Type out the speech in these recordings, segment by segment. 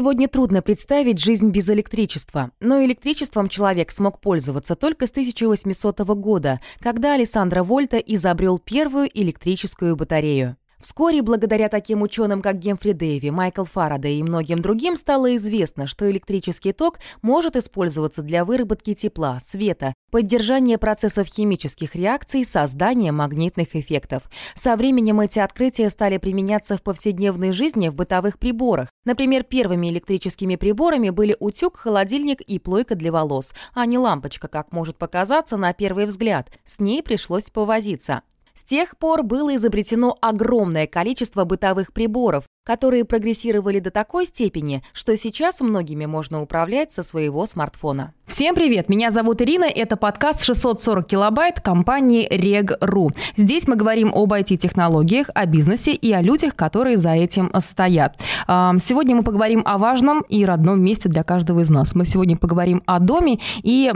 Сегодня трудно представить жизнь без электричества, но электричеством человек смог пользоваться только с 1800 года, когда Алессандро Вольта изобрел первую электрическую батарею. Вскоре, благодаря таким ученым, как Гемфри Дэви, Майкл Фарадей и многим другим, стало известно, что электрический ток может использоваться для выработки тепла, света, поддержания процессов химических реакций, создания магнитных эффектов. Со временем эти открытия стали применяться в повседневной жизни в бытовых приборах. Например, первыми электрическими приборами были утюг, холодильник и плойка для волос, а не лампочка, как может показаться на первый взгляд. С ней пришлось повозиться. Тех пор было изобретено огромное количество бытовых приборов, которые прогрессировали до такой степени, что сейчас многими можно управлять со своего смартфона. Всем привет! Меня зовут Ирина, это подкаст 640 килобайт компании Reg.ru. Здесь мы говорим об IT-технологиях, о бизнесе и о людях, которые за этим стоят. Сегодня мы поговорим о важном и родном месте для каждого из нас. Мы сегодня поговорим о доме и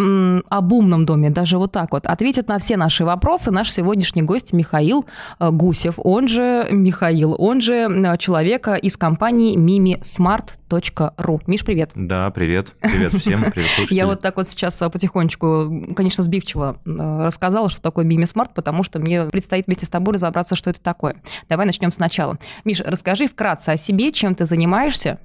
об умном доме, даже вот так вот. Ответит на все наши вопросы наш сегодняшний гость Михаил э, Гусев, он же Михаил, он же э, человек из компании mimismart.ru. Миш, привет. Да, привет. Привет всем, привет слушателям. Я вот так вот сейчас а, потихонечку, конечно, сбивчиво рассказала, что такое Smart, потому что мне предстоит вместе с тобой разобраться, что это такое. Давай начнем сначала. Миш, расскажи вкратце о себе, чем ты занимаешься,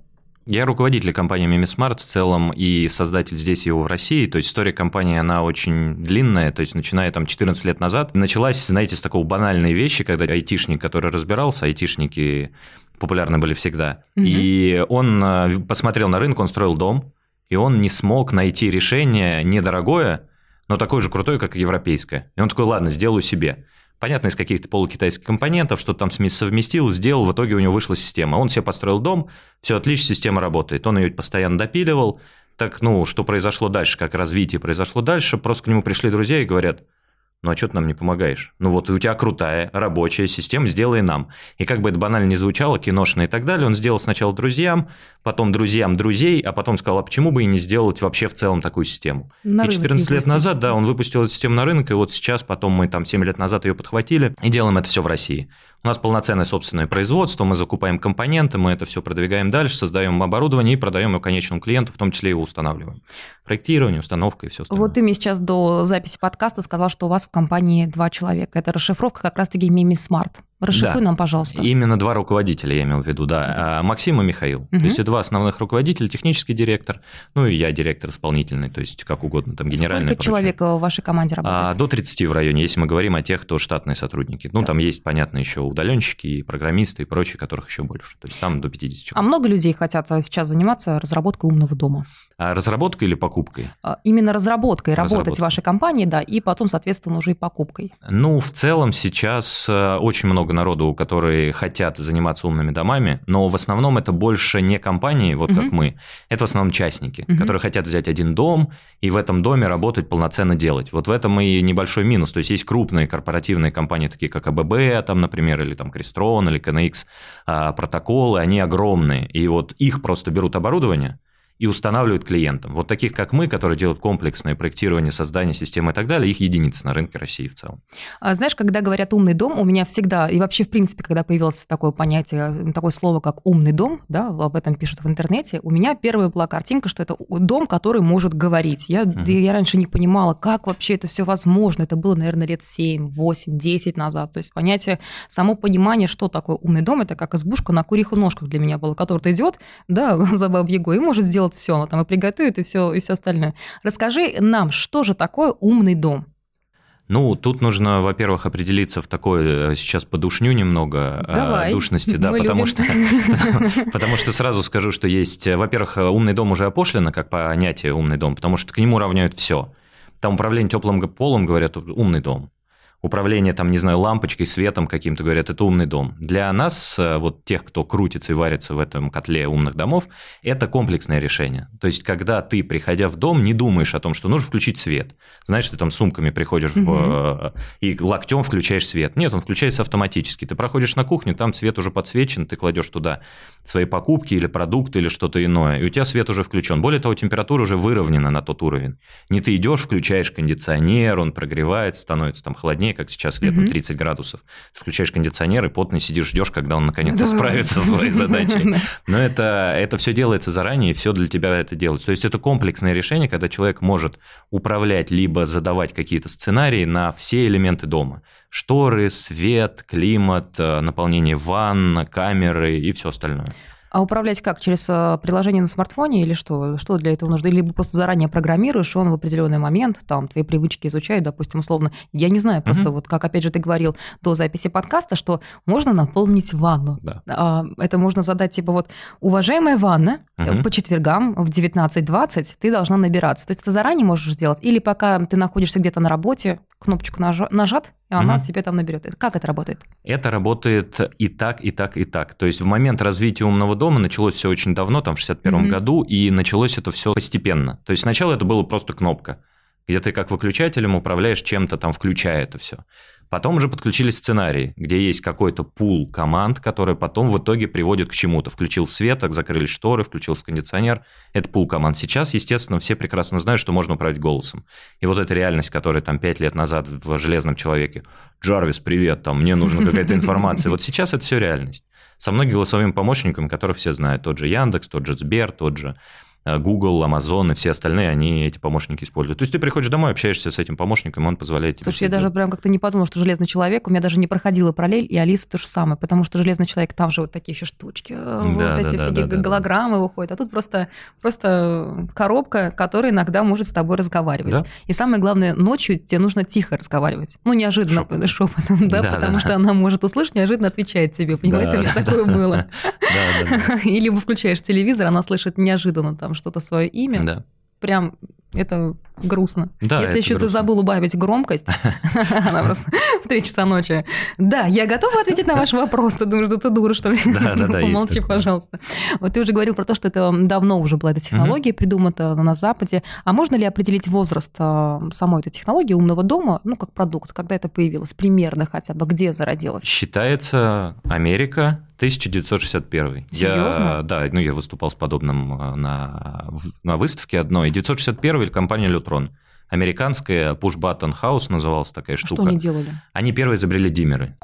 я руководитель компании MimiSmart в целом и создатель здесь его в России. То есть история компании, она очень длинная, то есть начиная там 14 лет назад. Началась, знаете, с такого банальной вещи, когда айтишник, который разбирался, айтишники популярны были всегда, угу. и он а, посмотрел на рынок, он строил дом, и он не смог найти решение недорогое, но такое же крутое, как и европейское. И он такой, ладно, сделаю себе. Понятно, из каких-то полукитайских компонентов, что там совместил, сделал, в итоге у него вышла система. Он себе построил дом, все отлично, система работает. Он ее постоянно допиливал. Так, ну, что произошло дальше, как развитие произошло дальше, просто к нему пришли друзья и говорят – ну а что ты нам не помогаешь? Ну вот у тебя крутая рабочая система, сделай нам. И как бы это банально не звучало, киношно и так далее, он сделал сначала друзьям, потом друзьям друзей, а потом сказал, а почему бы и не сделать вообще в целом такую систему? На и 14 лет назад, да, он выпустил эту систему на рынок, и вот сейчас, потом мы там 7 лет назад ее подхватили и делаем это все в России. У нас полноценное собственное производство, мы закупаем компоненты, мы это все продвигаем дальше, создаем оборудование и продаем его конечному клиенту, в том числе его устанавливаем. Проектирование, установка и все остальное. Вот ты мне сейчас до записи подкаста сказал, что у вас в компании два человека. Это расшифровка как раз-таки Мими Смарт. Расшифруй да. нам, пожалуйста. Именно два руководителя я имел в виду, да. да. Максим и Михаил. Угу. То есть, два основных руководителя, технический директор, ну и я директор исполнительный, то есть, как угодно, там, генеральный. Сколько человек в вашей команде а, работает? А, до 30 в районе, если мы говорим о тех, кто штатные сотрудники. Ну, да. там есть, понятно, еще удаленщики, и программисты, и прочие, которых еще больше. То есть, там до 50 человек. А много людей хотят сейчас заниматься разработкой умного дома? А разработкой или покупкой? А, именно разработкой, разработкой, работать в вашей компании, да, и потом, соответственно, уже и покупкой. Ну, в целом сейчас э, очень много народу, которые хотят заниматься умными домами, но в основном это больше не компании, вот угу. как мы, это в основном частники, угу. которые хотят взять один дом и в этом доме работать, полноценно делать. Вот в этом и небольшой минус. То есть есть крупные корпоративные компании, такие как АББ, там, например, или там Crestron, или KNX, а, протоколы, они огромные. И вот их просто берут оборудование, и устанавливают клиентам. Вот таких, как мы, которые делают комплексное проектирование, создание системы и так далее, их единицы на рынке России в целом. А, знаешь, когда говорят «умный дом», у меня всегда, и вообще, в принципе, когда появилось такое понятие, такое слово, как «умный дом», да, об этом пишут в интернете, у меня первая была картинка, что это дом, который может говорить. Я, угу. я раньше не понимала, как вообще это все возможно. Это было, наверное, лет 7, 8, 10 назад. То есть понятие, само понимание, что такое умный дом, это как избушка на курьих ножках для меня было, который идет, да, за бабьего и может сделать все, она там и приготовит, и все, и все остальное. Расскажи нам, что же такое умный дом? Ну, тут нужно, во-первых, определиться в такой э, сейчас подушню немного э, Давай. душности, да, потому что, потому что сразу скажу, что есть, э, во-первых, умный дом уже опошлено как понятие умный дом, потому что к нему равняют все. Там управление теплым полом говорят умный дом управление, там, не знаю, лампочкой, светом каким-то, говорят, это умный дом. Для нас, э, вот тех, кто крутится и варится в этом котле умных домов, это комплексное решение. То есть, когда ты, приходя в дом, не думаешь о том, что нужно включить свет. Знаешь, ты там сумками приходишь угу. в, э, и локтем включаешь свет. Нет, он включается автоматически. Ты проходишь на кухню, там свет уже подсвечен, ты кладешь туда свои покупки или продукты или что-то иное, и у тебя свет уже включен. Более того, температура уже выровнена на тот уровень. Не ты идешь, включаешь кондиционер, он прогревается, становится там холоднее, холоднее, как сейчас летом Мгм. 30 градусов. Ты включаешь кондиционер и потно сидишь, ждешь, когда он наконец-то Да. справится со своей задачей. Да. Но это, это все делается заранее, и все для тебя это делается. То есть это комплексное решение, когда человек может управлять либо задавать какие-то сценарии на все элементы дома. Шторы, свет, климат, э, наполнение ванн, камеры и все остальное. А управлять как? Через э, приложение на смартфоне или что? Что для этого нужно? Либо просто заранее программируешь, и он в определенный момент, там, твои привычки изучает, допустим, условно. Я не знаю, просто Мгм. вот как, опять же, ты говорил до записи подкаста, что можно наполнить ванну. Да. А, Это можно задать, типа, вот, уважаемая ванна, Мгм. по четвергам в 19.20 ты должна набираться. То есть ты заранее можешь сделать, или пока ты находишься где-то на работе, кнопочку нажа- нажат, и она Мгм. тебе там наберет. Это- Как это работает? Это работает и так, и так, и так. То есть в момент развития умного дома началось все очень давно, там в 61 Мгм. году, и началось это все постепенно. То есть сначала это было просто кнопка, где ты как выключателем управляешь чем-то там, включая это все. Потом уже подключили сценарии, где есть какой-то пул команд, которые потом в итоге приводят к чему-то. Включил свет, закрыли шторы, включился кондиционер. Это пул команд. Сейчас, естественно, все прекрасно знают, что можно управлять голосом. И вот эта реальность, которая там пять лет назад в «Железном человеке», «Джарвис, привет, там, мне нужна какая-то информация». Вот сейчас это все реальность. Со многими голосовыми помощниками, которых все знают. Тот же Яндекс, тот же Сбер, тот же Google, Amazon и все остальные, они эти помощники используют. То есть ты приходишь домой, общаешься с этим помощником, он позволяет тебе... Слушай, я даже прям как-то не подумала, что железный человек. У меня даже не проходила параллель, и Алиса то же самое. Потому что железный человек, там же вот такие еще штучки, э, вот Да, эти да, всякие да, да, да. голограммы выходят. А тут просто, просто коробка, которая иногда может с тобой разговаривать. Да. И самое главное, ночью тебе нужно тихо разговаривать. Ну, неожиданно Шепотом. шепотом, да, Да, потому да. что она может услышать, неожиданно отвечает тебе. Понимаете, Да, у меня да, такое да, было. Да, да, да. И либо включаешь телевизор, она слышит неожиданно там что-то свое имя. Да. Прям это грустно. Да, Если еще ты грустно. забыл убавить громкость, она просто в 3 часа ночи. Да, я готова ответить на ваш вопрос. Ты думаешь, да ты дура, что ли? Да, да, да, Помолчи, пожалуйста. Вот ты уже говорил про то, что это давно уже была эта технология придумана на Западе. А можно ли определить возраст а, самой этой технологии умного дома, ну, как продукт, когда это появилось, примерно хотя бы, где зародилось? Считается Америка 1961. Серьезно? Я, да, ну я выступал с подобным э, на, на выставке одной. 961 или компания Lutron. Американская Push Button House называлась такая А Что штука. они делали? Они первые изобрели диммеры.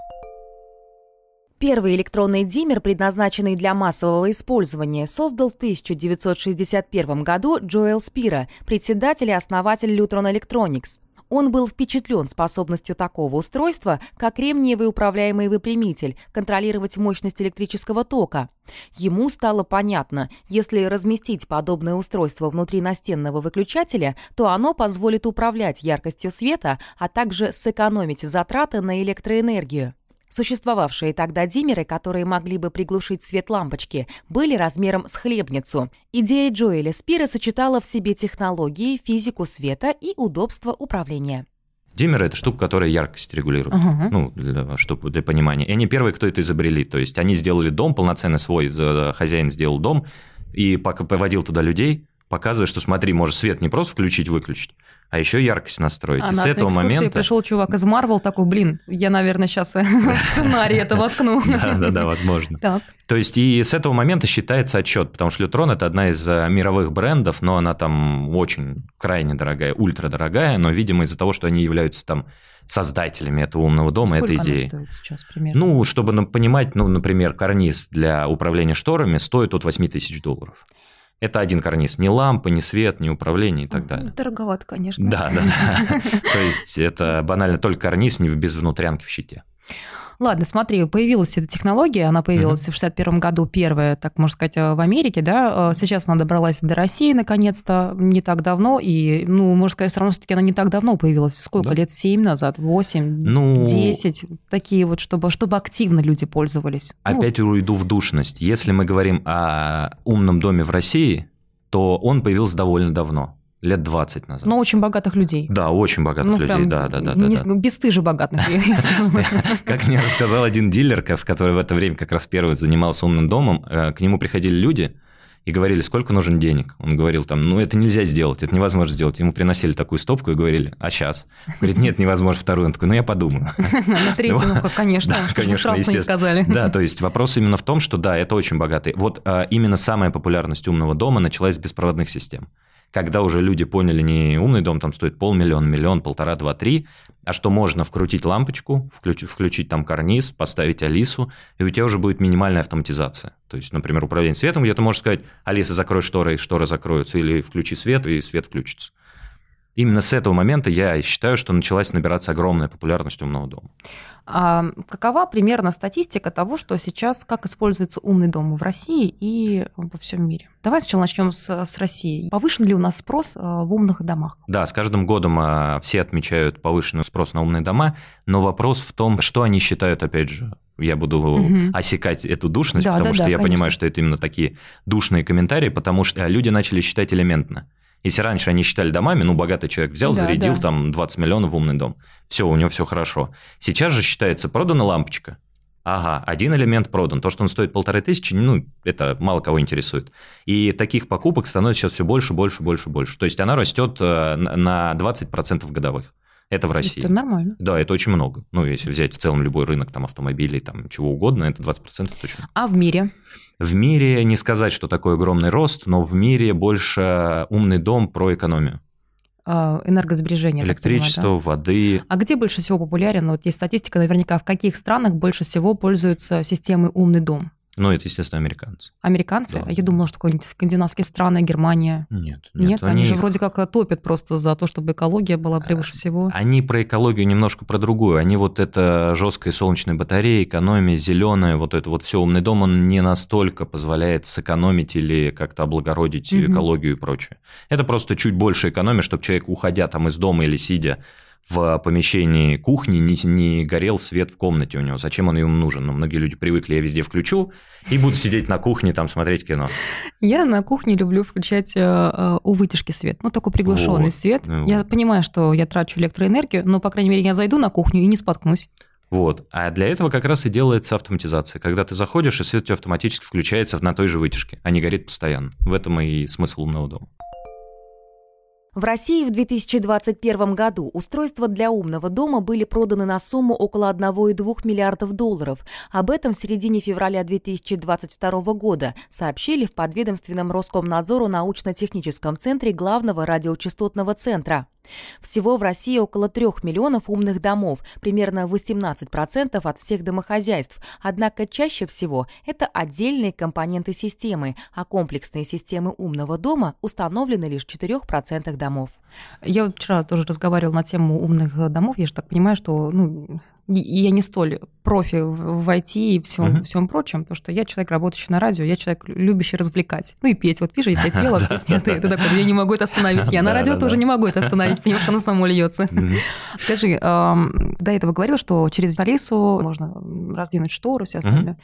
Первый электронный диммер, предназначенный для массового использования, создал в 1961 году Джоэл Спира, председатель и основатель Lutron Electronics. Он был впечатлен способностью такого устройства, как кремниевый управляемый выпрямитель, контролировать мощность электрического тока. Ему стало понятно, если разместить подобное устройство внутри настенного выключателя, то оно позволит управлять яркостью света, а также сэкономить затраты на электроэнергию. Существовавшие тогда диммеры, которые могли бы приглушить свет лампочки, были размером с хлебницу. Идея Джоэля Спира сочетала в себе технологии, физику света и удобство управления. Диммеры – это штука, которая яркость регулирует. Ага. Ну, для, чтобы для понимания. И они первые, кто это изобрели. То есть они сделали дом, полноценный свой, хозяин сделал дом, и поводил туда людей, показывая, что смотри, можешь свет не просто включить-выключить, а еще яркость настроить. А и с этого момента... пришел чувак из Марвел такой, блин, я, наверное, сейчас сценарий это воткну. Да, да, да, возможно. Так. То есть и с этого момента считается отчет, потому что Лютрон это одна из э, мировых брендов, но она там очень крайне дорогая, ультрадорогая, но, видимо, из-за того, что они являются там создателями этого умного дома, Сколько этой идеи. стоит сейчас примерно? Ну, чтобы понимать, ну, например, карниз для управления шторами стоит от 8 тысяч долларов. Это один карниз. Ни лампа, ни свет, ни управление и так далее. Дороговато, конечно. Да, да, да. То есть это банально только карниз, не без внутрянки в щите. Ладно, смотри, появилась эта технология, она появилась в 61 году, первая, так можно сказать, э, в Америке, да, Э, сейчас она добралась до России, наконец-то, не так давно, и, ну, можно сказать, все равно все-таки она не так давно появилась, сколько, Да. лет 7 назад, 8, Ну, 10, такие вот, чтобы, чтобы активно люди пользовались. Ну, Опять уйду в душность. Если мы говорим о умном доме в России, то он появился довольно давно, лет 20 назад. но очень богатых людей. Да, очень богатых ну, людей, да, да, да. не- да. бесстыже богатых. Как мне рассказал один дилер, ко- который в это время как раз первый занимался умным домом, э, к нему приходили люди и говорили, сколько нужен денег. Он говорил там, ну это нельзя сделать, это невозможно сделать. Ему приносили такую стопку и говорили, а сейчас? Говорит, нет, невозможно вторую. Он такой, ну я подумаю. На третью, Ну, конечно, конечно, сразу не сказали. Да, то есть вопрос именно в том, что да, это очень богатый. Вот а, именно самая популярность умного дома началась с беспроводных систем. Когда уже люди поняли, не умный дом там стоит полмиллиона, миллион, полтора, два, три, а что можно вкрутить лампочку, включить, включить там карниз, поставить Алису, и у тебя уже будет минимальная автоматизация. То есть, например, управление светом, где ты можешь сказать, Алиса, закрой шторы, и шторы закроются, или включи свет, и свет включится. Именно с этого момента я считаю, что началась набираться огромная популярность умного дома. А какова примерно статистика того, что сейчас как используется умный дом в России и во всем мире? Давай сначала начнем с, с России. Повышен ли у нас спрос а, в умных домах? Да, с каждым годом а, все отмечают повышенный спрос на умные дома, но вопрос в том, что они считают, опять же, я буду угу. осекать эту душность, да, потому да, что да, я конечно. понимаю, что это именно такие душные комментарии, потому что люди начали считать элементно. Если раньше они считали домами, ну, богатый человек взял, да, зарядил да. там 20 миллионов в умный дом. Все, у него все хорошо. Сейчас же считается продана лампочка. Ага, один элемент продан. То, что он стоит полторы тысячи, ну, это мало кого интересует. И таких покупок становится сейчас все больше, больше, больше, больше. То есть она растет э, на 20% годовых. Это в России. Это нормально. Да, это очень много. Ну, если взять в целом любой рынок там, автомобилей, там, чего угодно, это 20% точно. А в мире? В мире не сказать, что такой огромный рост, но в мире больше умный дом про экономию а, энергосбережения. Электричество, понимаю, да? воды. А где больше всего популярен? Вот есть статистика, наверняка, в каких странах больше всего пользуются системой умный дом? Ну, это, естественно, американцы. Американцы? Да. Я думала, что какие-нибудь скандинавские страны, Германия. Нет. Нет, нет они, они же вроде как топят просто за то, чтобы экология была превыше а, всего. Они про экологию немножко про другую. Они вот это жесткая солнечная батарея, экономия, зеленая, вот это вот все умный дом, он не настолько позволяет сэкономить или как-то облагородить угу. экологию и прочее. Это просто чуть больше экономия, чтобы человек, уходя там из дома или сидя в помещении кухни не, не горел свет в комнате у него. Зачем он ему нужен? Ну, многие люди привыкли, я везде включу и буду сидеть на кухне, там смотреть кино. Я на кухне люблю включать э, э, у вытяжки свет. Ну, такой приглушенный вот. свет. Ну, я вот. понимаю, что я трачу электроэнергию, но, по крайней мере, я зайду на кухню и не споткнусь. Вот. А для этого как раз и делается автоматизация. Когда ты заходишь, и свет у тебя автоматически включается на той же вытяжке, а не горит постоянно. В этом и смысл умного дома. В России в 2021 году устройства для умного дома были проданы на сумму около 1,2 миллиардов долларов. Об этом в середине февраля 2022 года сообщили в подведомственном Роскомнадзору научно-техническом центре главного радиочастотного центра. Всего в России около 3 миллионов умных домов, примерно 18% от всех домохозяйств. Однако чаще всего это отдельные компоненты системы, а комплексные системы умного дома установлены лишь в 4% домов. Я вчера тоже разговаривала на тему умных домов. Я же так понимаю, что ну, я не столь профи в IT и всем, uh-huh. всем прочем, потому что я человек, работающий на радио, я человек, любящий развлекать. Ну и петь. Вот пишешь, я тебе пела, песни, ты, ты такой, я не могу это остановить. Я на радио тоже не могу это остановить, потому что оно само льется. Скажи, до этого говорил, что через Алису можно раздвинуть шторы, все остальное.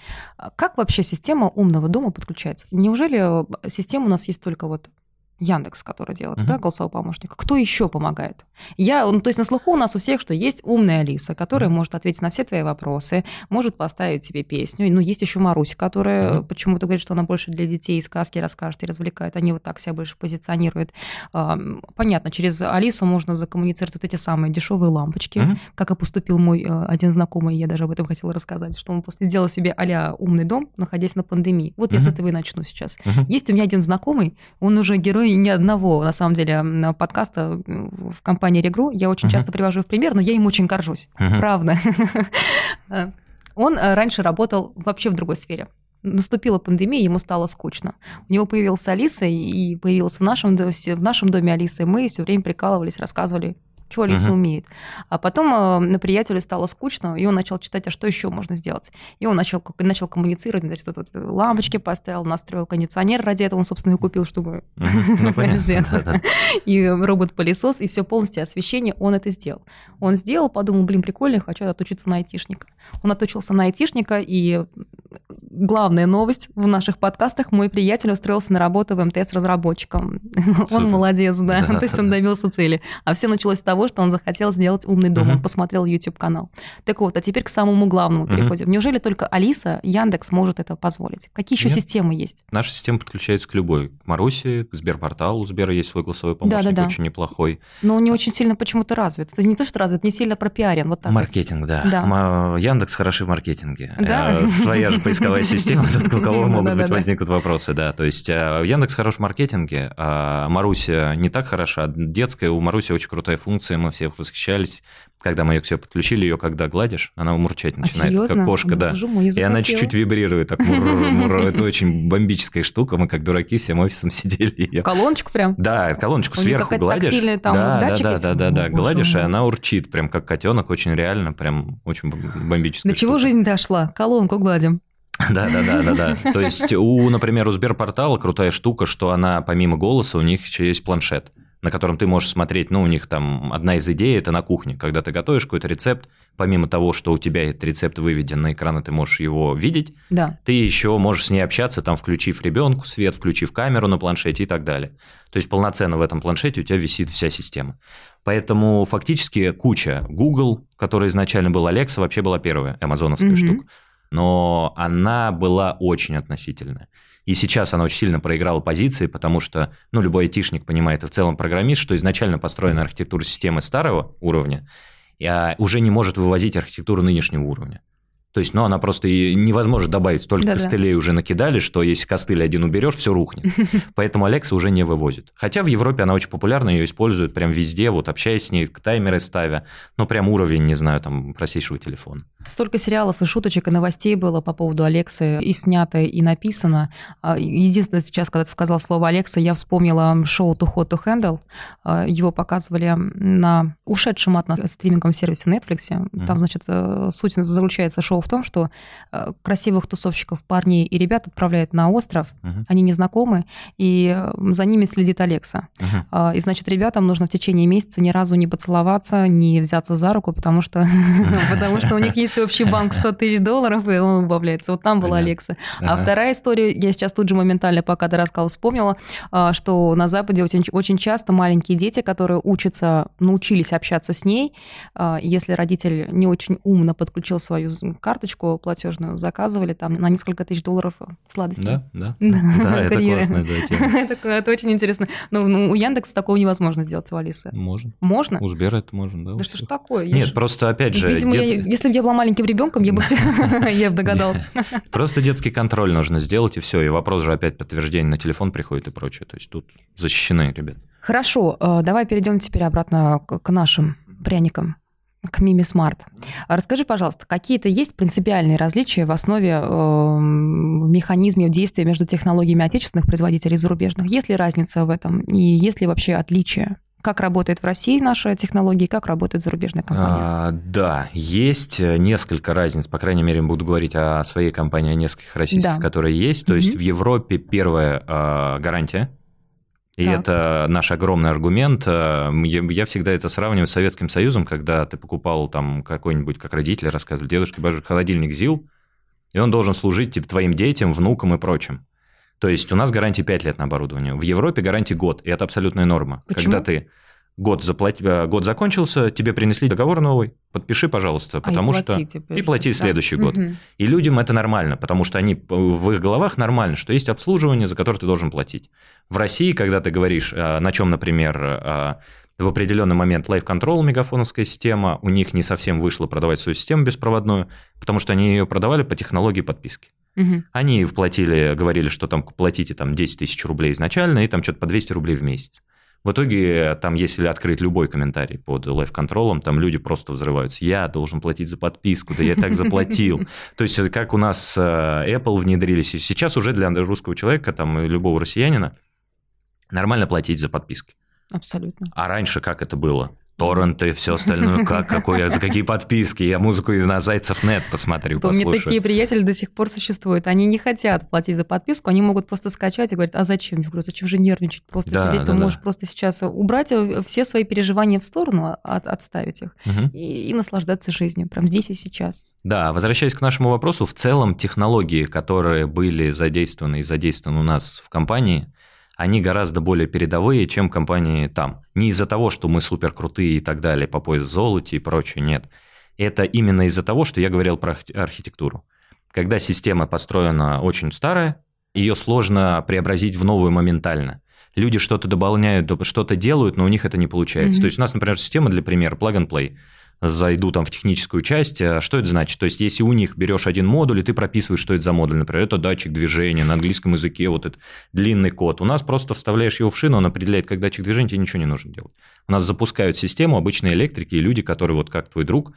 Как вообще система умного дома подключается? Неужели система у нас есть только вот Яндекс, который делает, uh-huh. да, голосового помощника. Кто еще помогает? Я, ну, то есть на слуху у нас у всех, что есть умная Алиса, которая uh-huh. может ответить на все твои вопросы, может поставить тебе песню. Ну, есть еще Марусь, которая uh-huh. почему-то говорит, что она больше для детей сказки расскажет и развлекает. Они вот так себя больше позиционируют. Понятно, через Алису можно закоммуницировать вот эти самые дешевые лампочки, uh-huh. как и поступил мой э, один знакомый, я даже об этом хотела рассказать, что он просто сделал себе а умный дом, находясь на пандемии. Вот uh-huh. я с этого и начну сейчас. Uh-huh. Есть у меня один знакомый, он уже герой ни одного, на самом деле, подкаста в компании Регру. Я очень uh-huh. часто привожу в пример, но я им очень горжусь. Uh-huh. Правда. Он э, раньше работал вообще в другой сфере наступила пандемия, ему стало скучно. У него появилась Алиса, и появилась в нашем, в нашем доме Алиса, и мы все время прикалывались, рассказывали, что Алиса uh-huh. умеет. А потом э, на приятелю стало скучно, и он начал читать, а что еще можно сделать. И он начал, начал коммуницировать, значит, вот, вот, лампочки поставил, настроил кондиционер, ради этого он, собственно, и купил, чтобы ну, и робот-пылесос, и все полностью освещение, он это сделал. Он сделал, подумал, блин, прикольно, хочу отучиться на айтишника. Он отучился на айтишника, и главная новость в наших подкастах, мой приятель устроился на работу в МТС разработчиком. Он молодец, да, то есть он добился цели. А все началось с того, того, что он захотел сделать умный дом. Uh-huh. Он посмотрел YouTube-канал. Так вот, а теперь к самому главному uh-huh. переходим. Неужели только Алиса, Яндекс может это позволить? Какие еще Нет. системы есть? Наша система подключается к любой. К Маруси, к Сберпорталу. У Сбера есть свой голосовой помощник, да, да, да. очень неплохой. Но он не очень сильно почему-то развит. Это не то, что развит, не сильно пропиарен. Вот так Маркетинг, да. да. Яндекс хороши в маркетинге. Да? Э, своя же поисковая система, тут у кого могут быть возникнут вопросы, да. То есть э, Яндекс хорош в маркетинге, а Маруся не так хороша. Детская, у Маруси очень крутая функция, мы всех восхищались. Когда мы ее к себе подключили, ее когда гладишь, она мурчать а начинает, а как кошка, да. Мой, и она чуть-чуть вибрирует, так Это очень бомбическая штука, мы как дураки всем офисом сидели. Колоночку прям? Да, колоночку сверху гладишь. Да, да, да, да, да, гладишь, и она урчит, прям как котенок, очень реально, прям очень бомбическая До чего жизнь дошла? Колонку гладим. Да, да, да, да, да. То есть у, например, у Сберпортала крутая штука, что она помимо голоса у них еще есть планшет на котором ты можешь смотреть, ну, у них там одна из идей – это на кухне, когда ты готовишь какой-то рецепт, помимо того, что у тебя этот рецепт выведен на экран, и ты можешь его видеть, да. ты еще можешь с ней общаться, там, включив ребенку свет, включив камеру на планшете и так далее. То есть полноценно в этом планшете у тебя висит вся система. Поэтому фактически куча. Google, который изначально был Alexa, вообще была первая амазоновская mm-hmm. штука. Но она была очень относительная. И сейчас она очень сильно проиграла позиции, потому что, ну, любой айтишник понимает, и в целом программист, что изначально построена архитектура системы старого уровня, а уже не может вывозить архитектуру нынешнего уровня. То есть, ну, она просто невозможно добавить. Столько Да-да. костылей уже накидали, что если костыль один уберешь, все рухнет. Поэтому Alexa уже не вывозит. Хотя в Европе она очень популярна, ее используют прям везде, вот общаясь с ней, таймеры ставя. Ну, прям уровень, не знаю, там, простейшего телефона. Столько сериалов и шуточек, и новостей было по поводу Алексы, и снято, и написано. А, единственное, сейчас, когда ты сказал слово Алекса, я вспомнила шоу «To Hot to Handle». А, его показывали на ушедшем от нас стриминговом сервисе Netflix. Там, значит, э, суть заключается шоу в том, что э, красивых тусовщиков, парней и ребят отправляют на остров, угу. они не знакомы, и э, за ними следит Алекса. Угу. И, значит, ребятам нужно в течение месяца ни разу не поцеловаться, не взяться за руку, потому что, потому что у них есть общий банк 100 тысяч долларов, и он убавляется. Вот там была Алекса. А вторая история, я сейчас тут же моментально, пока ты рассказал, вспомнила, а, что на Западе очень, часто маленькие дети, которые учатся, научились общаться с ней, а, если родитель не очень умно подключил свою карточку платежную, заказывали там на несколько тысяч долларов сладости. Да, да. Да, это классная тема. Это очень интересно. Но ну, у Яндекса такого невозможно сделать, у Алисы. Можно. Можно? У Сбера это можно, да. Да что ж такое? Нет, просто опять же... Видимо, если бы я была маленьким ребенком, я бы догадался. Просто детский контроль нужно сделать, и все. И вопрос же опять подтверждение на телефон приходит и прочее. То есть тут защищены, ребят. Хорошо, э, давай перейдем теперь обратно к нашим пряникам к Мими Смарт. Расскажи, пожалуйста, какие-то есть принципиальные различия в основе э, механизме действия между технологиями отечественных производителей и зарубежных? Есть ли разница в этом? И есть ли вообще отличия? Как работает в России наша технология, как работает зарубежная компания? А, да, есть несколько разниц, по крайней мере, буду говорить о своей компании, о нескольких российских, да. которые есть. То mm-hmm. есть в Европе первая а, гарантия, и так. это наш огромный аргумент. Э, я всегда это сравниваю с Советским Союзом, когда ты покупал там какой-нибудь, как родители рассказывали, дедушке, бабушке, холодильник ЗИЛ, и он должен служить типа, твоим детям, внукам и прочим. То есть у нас гарантия 5 лет на оборудование. В Европе гарантия год, и это абсолютная норма. Почему? Когда ты год, заплати, э, год закончился, тебе принесли договор новый, подпиши, пожалуйста, потому а и что... Теперь, и плати да? следующий год. Угу. И людям это нормально, потому что они в их головах нормально, что есть обслуживание, за которое ты должен платить. В России, когда ты говоришь, э, на чем, например, э, в определенный момент Live Control мегафоновская система, у них не совсем вышло продавать свою систему беспроводную, потому что они ее продавали по технологии подписки. Угу. Они вплатили, говорили, что там платите там 10 тысяч рублей изначально, и там что-то по 200 рублей в месяц. В итоге, там, если открыть любой комментарий под лайв-контролем, там люди просто взрываются. Я должен платить за подписку, да я так заплатил. То есть, как у нас э, Apple внедрились, и сейчас уже для русского человека, там, любого россиянина, нормально платить за подписки. Абсолютно. А раньше как это было? Торренты, все остальное, как, какой, за какие подписки. Я музыку на Зайцев нет посмотрю. У меня такие приятели до сих пор существуют. Они не хотят платить за подписку, они могут просто скачать и говорить, а зачем? Я говорю, зачем же нервничать? Просто да, сидеть, да, ты да. можешь просто сейчас убрать э, все свои переживания в сторону, от, отставить их угу. и, и наслаждаться жизнью, прям здесь и сейчас. Да, возвращаясь к нашему вопросу, в целом технологии, которые были задействованы и задействованы у нас в компании – они гораздо более передовые, чем компании там. Не из-за того, что мы супер крутые и так далее, по пояс золоте и прочее, нет. Это именно из-за того, что я говорил про архитектуру. Когда система построена очень старая, ее сложно преобразить в новую моментально. Люди что-то дополняют, что-то делают, но у них это не получается. Mm-hmm. То есть у нас, например, система для примера plug and play. Зайду там в техническую часть, а что это значит? То есть, если у них берешь один модуль, и ты прописываешь, что это за модуль, например, это датчик движения, на английском языке вот этот длинный код. У нас просто вставляешь его в шину, он определяет, как датчик движения, тебе ничего не нужно делать. У нас запускают систему обычные электрики и люди, которые вот как твой друг,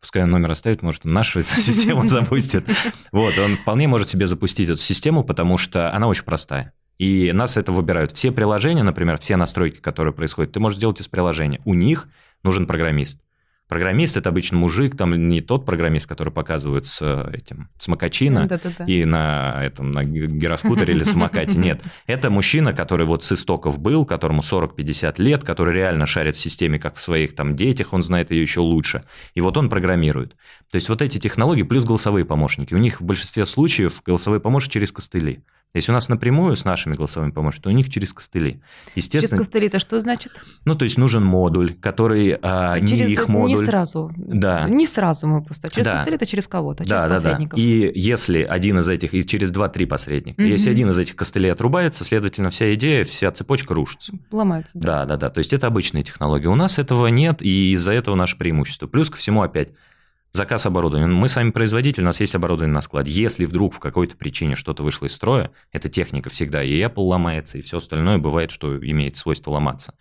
пускай он номер оставит, может, нашу систему запустит. Вот, он вполне может себе запустить эту систему, потому что она очень простая. И нас это выбирают. Все приложения, например, все настройки, которые происходят, ты можешь сделать из приложения. У них нужен программист. Программист это обычно мужик, там не тот программист, который показывает с этим с Макачина и на этом на гироскутере или самокате. Нет, это мужчина, который вот с истоков был, которому 40-50 лет, который реально шарит в системе, как в своих там детях, он знает ее еще лучше. И вот он программирует. То есть вот эти технологии плюс голосовые помощники. У них в большинстве случаев голосовые помощники через костыли. Если у нас напрямую с нашими голосовыми помощниками, то у них через костыли. Естественно, через костыли это что значит? Ну, то есть нужен модуль, который а, не через, их модуль. Не сразу. Да. Не сразу мы просто. Через да. костыли это через кого-то, да, через да, посредников. Да. И если один из этих, и через 2-3 посредника, угу. если один из этих костылей отрубается, следовательно, вся идея, вся цепочка рушится. Ломается. Да, да, да. То есть это обычные технологии. У нас этого нет, и из-за этого наше преимущество. Плюс ко всему опять Заказ оборудования. Мы сами производитель, у нас есть оборудование на складе. Если вдруг в какой-то причине что-то вышло из строя, это техника всегда, и Apple ломается, и все остальное бывает, что имеет свойство ломаться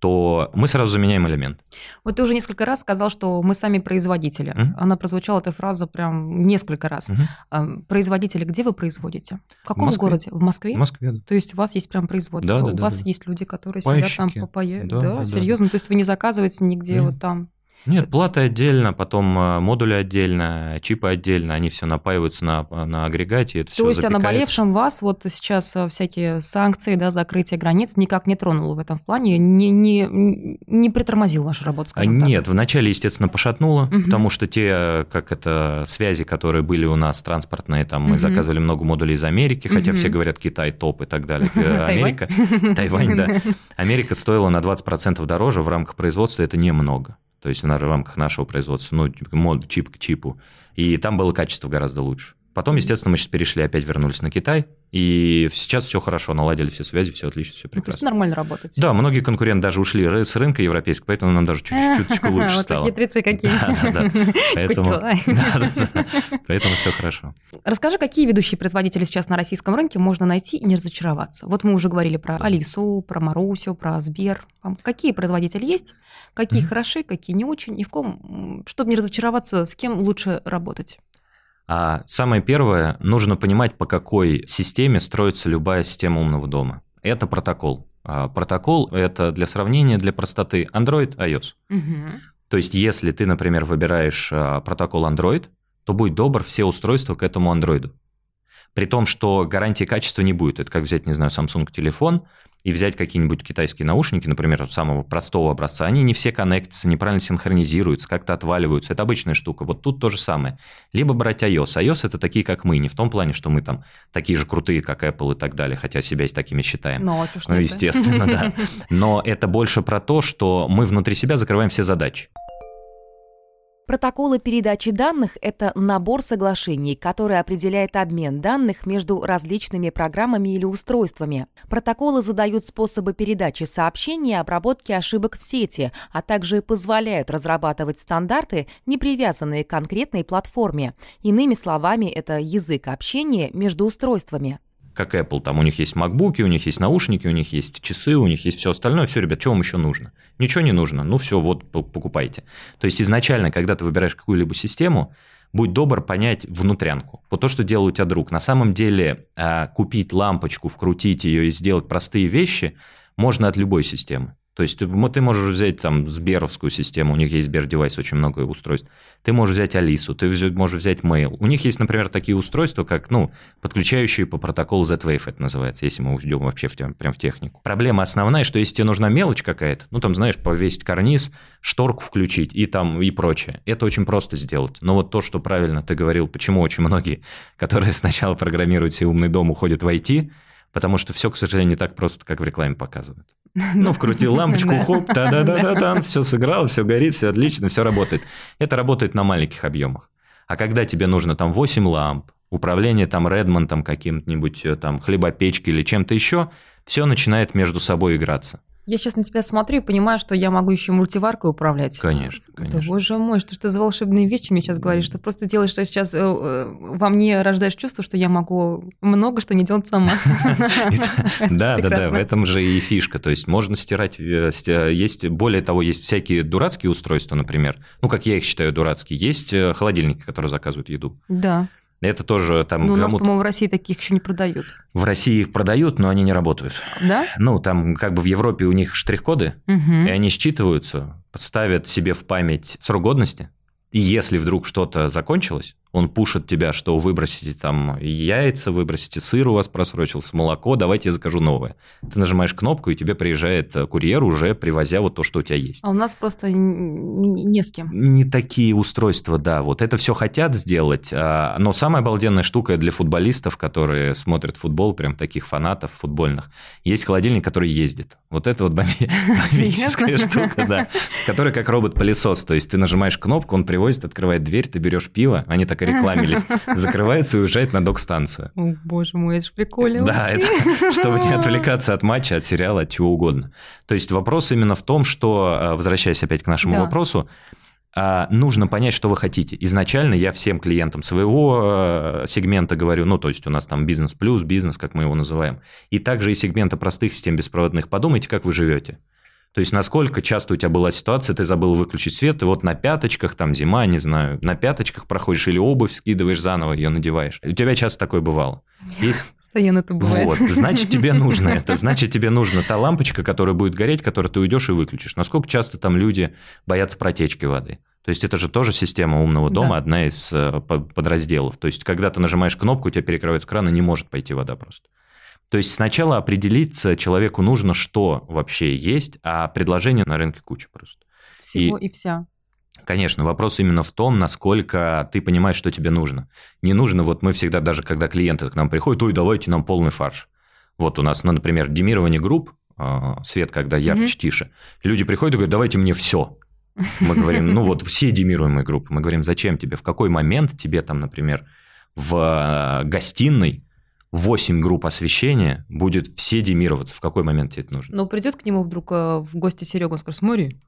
то мы сразу заменяем элемент. Вот ты уже несколько раз сказал, что мы сами производители. Mm-hmm. Она прозвучала, эта фраза, прям несколько раз. Mm-hmm. Производители, где вы производите? В каком в городе? В Москве? В Москве, да. То есть у вас есть прям производство, да, да, у да, вас да. есть люди, которые Пайщики. сидят там по Да, да, да, серьезно? Да. То есть вы не заказываете нигде mm-hmm. вот там? Нет, платы отдельно, потом э, модули отдельно, чипы отдельно, они все напаиваются на, на агрегате, это То все есть о наболевшем вас вот сейчас э, всякие санкции, да, закрытие границ никак не тронуло в этом плане, не, не, не притормозил вашу работу, скажем так? Нет, вначале, естественно, пошатнуло, угу. потому что те, как это, связи, которые были у нас транспортные, там мы угу. заказывали много модулей из Америки, хотя угу. все говорят Китай топ и так далее. Америка, Тайвань, да. Америка стоила на 20% дороже в рамках производства, это немного то есть в рамках нашего производства, ну, мод, чип к чипу. И там было качество гораздо лучше. Потом, естественно, мы сейчас перешли, опять вернулись на Китай, и сейчас все хорошо, наладили все связи, все отлично, все прекрасно. Ну, то есть нормально работает. Да, многие конкуренты даже ушли с рынка европейского, поэтому нам даже чуть-чуть лучше стало. Вот хитрецы какие. Поэтому все хорошо. Расскажи, какие ведущие производители сейчас на российском рынке можно найти и не разочароваться? Вот мы уже говорили про Алису, про Марусю, про Сбер. Какие производители есть? Какие хороши, какие не очень? И в ком, чтобы не разочароваться, с кем лучше работать? А самое первое, нужно понимать, по какой системе строится любая система умного дома. Это протокол. А протокол – это для сравнения, для простоты Android, iOS. Угу. То есть, если ты, например, выбираешь а, протокол Android, то будь добр, все устройства к этому Android. При том, что гарантии качества не будет. Это как взять, не знаю, Samsung телефон и взять какие-нибудь китайские наушники, например, самого простого образца. Они не все коннектятся, неправильно синхронизируются, как-то отваливаются. Это обычная штука. Вот тут то же самое. Либо брать iOS. iOS это такие, как мы. Не в том плане, что мы там такие же крутые, как Apple и так далее, хотя себя такими считаем. Ну, ну естественно, да. Но это больше про то, что мы внутри себя закрываем все задачи. Протоколы передачи данных – это набор соглашений, который определяет обмен данных между различными программами или устройствами. Протоколы задают способы передачи сообщений и обработки ошибок в сети, а также позволяют разрабатывать стандарты, не привязанные к конкретной платформе. Иными словами, это язык общения между устройствами как Apple, там у них есть макбуки, у них есть наушники, у них есть часы, у них есть все остальное. Все, ребят, что вам еще нужно? Ничего не нужно. Ну все, вот покупайте. То есть изначально, когда ты выбираешь какую-либо систему, будь добр понять внутрянку. Вот то, что делал у тебя друг. На самом деле а, купить лампочку, вкрутить ее и сделать простые вещи можно от любой системы. То есть ты, можешь взять там Сберовскую систему, у них есть Сбер-девайс, очень много устройств. Ты можешь взять Алису, ты можешь взять Mail. У них есть, например, такие устройства, как, ну, подключающие по протоколу Z-Wave, это называется, если мы уйдем вообще в, прям в технику. Проблема основная, что если тебе нужна мелочь какая-то, ну, там, знаешь, повесить карниз, шторку включить и там, и прочее, это очень просто сделать. Но вот то, что правильно ты говорил, почему очень многие, которые сначала программируют себе умный дом, уходят в IT, потому что все, к сожалению, не так просто, как в рекламе показывают. Ну, вкрутил лампочку, хоп, да-да-да-да, все сыграл, все горит, все отлично, все работает. Это работает на маленьких объемах. А когда тебе нужно там 8 ламп, управление там Редмондом каким-нибудь, э, там хлебопечкой или чем-то еще, все начинает между собой играться. Я сейчас на тебя смотрю и понимаю, что я могу еще мультиваркой управлять. Конечно, конечно. Да, боже мой, что ж ты за волшебные вещи мне сейчас говоришь, что просто делаешь, что сейчас э, э, во мне рождаешь чувство, что я могу много что не делать сама. Да, да, да, в этом же и фишка. То есть можно стирать, э, есть, более того, есть всякие дурацкие устройства, например, ну, как я их считаю дурацкие, есть холодильники, которые заказывают еду. Да. Это тоже там... Ну, у нас, по-моему, в России таких еще не продают. В России их продают, но они не работают. Да? Ну, там как бы в Европе у них штрих-коды, угу. и они считываются, ставят себе в память срок годности, и если вдруг что-то закончилось, он пушит тебя, что выбросите там яйца, выбросите сыр у вас просрочился, молоко, давайте я закажу новое. Ты нажимаешь кнопку, и тебе приезжает э, курьер, уже привозя вот то, что у тебя есть. А у нас просто не с кем. Не такие устройства, да. Вот это все хотят сделать, а, но самая обалденная штука для футболистов, которые смотрят футбол, прям таких фанатов футбольных, есть холодильник, который ездит. Вот это вот бомбическая штука, да. Который как робот-пылесос, то есть ты нажимаешь кнопку, он привозит, открывает дверь, ты берешь пиво, они так рекламились, закрывается и уезжает на док-станцию. О, боже мой, это же прикольно. Да, это чтобы не отвлекаться от матча, от сериала, от чего угодно. То есть вопрос именно в том, что, э, возвращаясь опять к нашему да. вопросу, а, нужно понять, что вы хотите. Изначально я всем клиентам своего э, сегмента говорю, ну, то есть у нас там бизнес плюс, бизнес, как мы его называем, и также и сегмента простых систем беспроводных. Подумайте, как вы живете. То есть, насколько часто у тебя была ситуация, ты забыл выключить свет, и вот на пяточках, там зима, не знаю, на пяточках проходишь или обувь скидываешь заново, ее надеваешь. У тебя часто такое бывало. Есть... Постоянно это бывает. Вот, значит, тебе нужно это. Значит, тебе нужна та лампочка, которая будет гореть, которую ты уйдешь и выключишь. Насколько часто там люди боятся протечки воды? То есть это же тоже система умного дома, да. одна из э, подразделов. То есть когда ты нажимаешь кнопку, у тебя перекрывается кран, и не может пойти вода просто. То есть сначала определиться человеку нужно, что вообще есть, а предложение на рынке куча просто. Всего и, и вся. Конечно, вопрос именно в том, насколько ты понимаешь, что тебе нужно. Не нужно, вот мы всегда, даже когда клиенты к нам приходят, ой, давайте нам полный фарш. Вот у нас, ну, например, демирование групп, а, свет, когда ярче, mm-hmm. тише. Люди приходят и говорят, давайте мне все. Мы говорим, ну вот все демируемые группы. Мы говорим, зачем тебе, в какой момент тебе там, например, в а, гостиной 8 групп освещения будет все демироваться. В какой момент тебе это нужно? Но придет к нему вдруг э, в гости Серега, он скажет, смотри,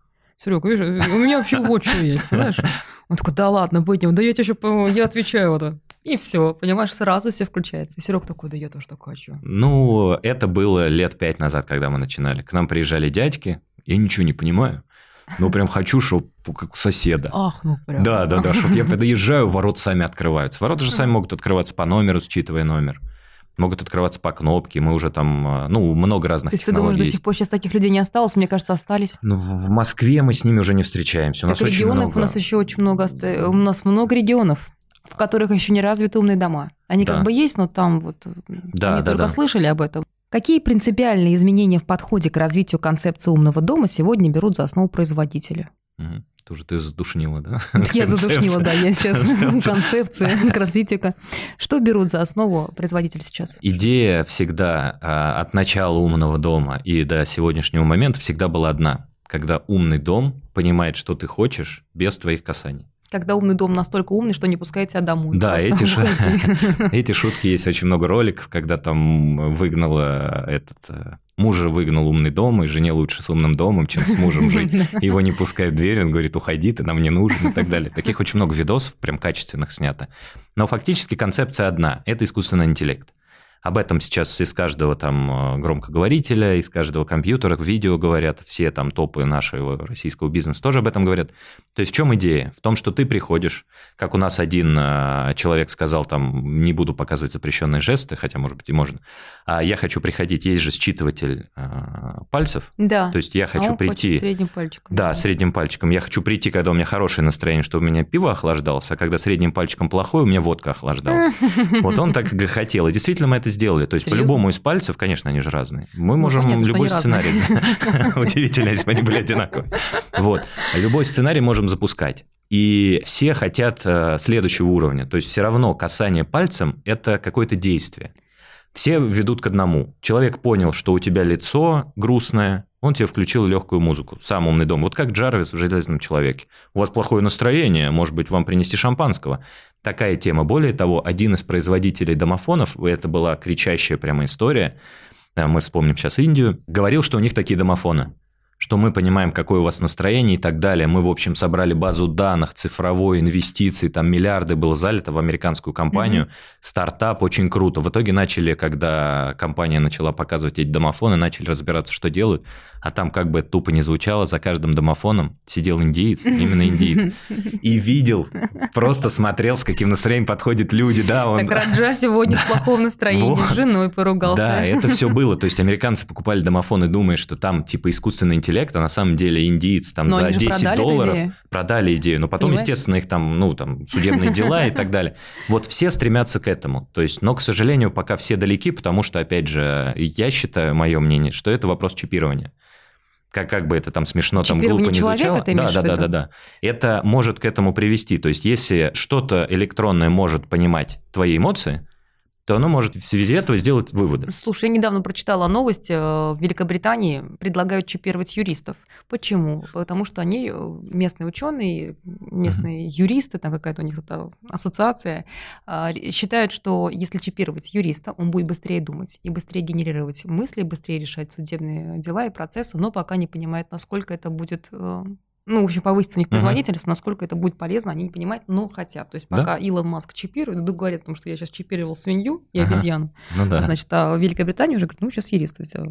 Серега, видишь, у меня вообще вот что есть, знаешь? Он такой, да ладно, пойдем, да я тебе еще, я отвечаю вот И все, понимаешь, сразу все включается. И Серега такой, да я тоже такой хочу. Ну, это было лет пять назад, когда мы начинали. К нам приезжали дядьки, я ничего не понимаю. Ну, прям хочу, чтобы как у соседа. Ах, ну прям. Да, да, да, чтобы я подъезжаю, ворот сами открываются. Ворота же сами могут открываться по номеру, считывая номер могут открываться по кнопке, мы уже там, э, ну, много разных То есть ты думаешь, есть. до сих пор сейчас таких людей не осталось? Мне кажется, остались. Ну, в Москве мы с ними уже не встречаемся. У так нас регионов много... у нас еще очень много, у нас много регионов в которых еще не развиты умные дома. Они да. как бы есть, но там вот да, они да, только да. слышали об этом. Какие принципиальные изменения в подходе к развитию концепции умного дома сегодня берут за основу производители? Угу. Тоже ты задушнила, да? Я задушнила, да, я сейчас концепция к развитию. Что берут за основу производитель сейчас? Идея всегда а, от начала умного дома и до сегодняшнего момента всегда была одна. Когда умный дом понимает, что ты хочешь, без твоих касаний. Когда умный дом настолько умный, что не пускает тебя домой. Да, эти, ш... эти шутки есть очень много роликов, когда там выгнала этот э, мужа выгнал умный дом, и жене лучше с умным домом, чем с мужем жить. Его не пускают в дверь, он говорит, уходи, ты нам не нужен и так далее. Таких очень много видосов, прям качественных снято. Но фактически концепция одна – это искусственный интеллект. Об этом сейчас из каждого там э, громкоговорителя, из каждого компьютера видео говорят, все там топы нашего российского бизнеса тоже об этом говорят. То есть в чем идея? В том, что ты приходишь, как у нас один э, человек сказал, там, не буду показывать запрещенные жесты, хотя, может быть, и можно, а я хочу приходить, есть же считыватель э, пальцев. Да. То есть я хочу а прийти... средним пальчиком. Да, да, средним пальчиком. Я хочу прийти, когда у меня хорошее настроение, чтобы у меня пиво охлаждалось, а когда средним пальчиком плохое, у меня водка охлаждалась. Вот он так и хотел. И действительно мы это сделали. То есть по-любому из пальцев, конечно, они же разные. Мы ну, можем понятно, любой сценарий... Удивительно, если бы они были одинаковые. Вот. Любой сценарий можем запускать. И все хотят э, следующего уровня. То есть все равно касание пальцем – это какое-то действие. Все ведут к одному. Человек понял, что у тебя лицо грустное, он тебе включил легкую музыку. Сам умный дом. Вот как Джарвис в «Железном человеке». У вас плохое настроение, может быть, вам принести шампанского. Такая тема. Более того, один из производителей домофонов, это была кричащая прямо история, да, мы вспомним сейчас Индию, говорил, что у них такие домофоны что мы понимаем, какое у вас настроение и так далее. Мы, в общем, собрали базу данных, цифровой, инвестиций, там миллиарды было залито в американскую компанию. Mm-hmm. Стартап очень круто. В итоге начали, когда компания начала показывать эти домофоны, начали разбираться, что делают. А там, как бы тупо не звучало, за каждым домофоном сидел индиец, именно индиец. И видел, просто смотрел, с каким настроением подходят люди. Да, он... Так Раджа сегодня в плохом настроении, вот. с женой поругался. Да, это все было. То есть американцы покупали домофоны, думая, что там типа искусственный интеллект, а на самом деле индиец там Но за 10 долларов идею. продали идею. Но потом, Понимаешь? естественно, их там, ну, там, судебные дела и так далее. Вот все стремятся к этому. То есть, но, к сожалению, пока все далеки, потому что, опять же, я считаю, мое мнение, что это вопрос чипирования как, как бы это там смешно, там глупо не звучало. Да, да, да, да, да. Это может к этому привести. То есть, если что-то электронное может понимать твои эмоции, то оно может в связи этого сделать выводы. Слушай, я недавно прочитала новость, э, в Великобритании предлагают чипировать юристов. Почему? Потому что они, э, местные ученые, местные uh-huh. юристы, там какая-то у них это ассоциация, а, считают, что если чипировать юриста, он будет быстрее думать и быстрее генерировать мысли, быстрее решать судебные дела и процессы, но пока не понимает, насколько это будет э, ну, в общем, повысится у них производительность, угу. насколько это будет полезно, они не понимают, но хотят. То есть пока да? Илон Маск чипирует, ну, говорят, потому что я сейчас чипировал свинью и ага. обезьяну. Ну да. Значит, а Великобритания уже говорит, ну, сейчас юристы все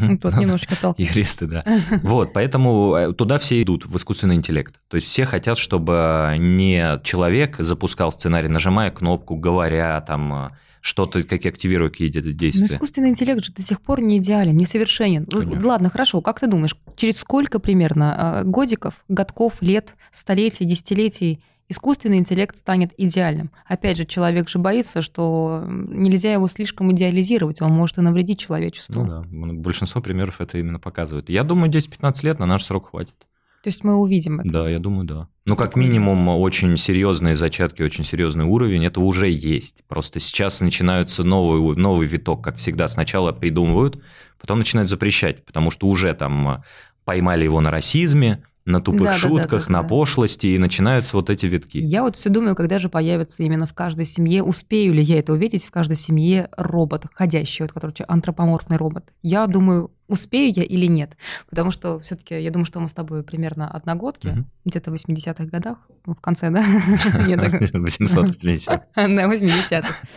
ну, Тот немножечко толкает. Юристы, да. Вот, поэтому э, туда все идут, в искусственный интеллект. То есть все хотят, чтобы не человек запускал сценарий, нажимая кнопку, говоря, там, что-то, как активируя какие-то действия. Но искусственный интеллект же до сих пор не идеален, несовершенен. Конечно. Ладно, хорошо, как ты думаешь, через сколько примерно а, годиков, годков, лет, столетий, десятилетий искусственный интеллект станет идеальным. Опять же, человек же боится, что нельзя его слишком идеализировать, он может и навредить человечеству. Ну да, большинство примеров это именно показывает. Я думаю, 10-15 лет на наш срок хватит. То есть мы увидим это? Да, я думаю, да. Ну, как минимум, очень серьезные зачатки, очень серьезный уровень, это уже есть. Просто сейчас начинаются новый, новый виток, как всегда. Сначала придумывают, потом начинают запрещать, потому что уже там поймали его на расизме, на тупых да, шутках, да, да, да, на пошлости, и начинаются вот эти витки. Я вот все думаю, когда же появится именно в каждой семье, успею ли я это увидеть в каждой семье робот, ходящий, вот, который антропоморфный робот. Я думаю, успею я или нет. Потому что все-таки я думаю, что мы с тобой примерно одногодки, угу. где-то в 80-х годах, в конце, да? 880 Да, 80-х.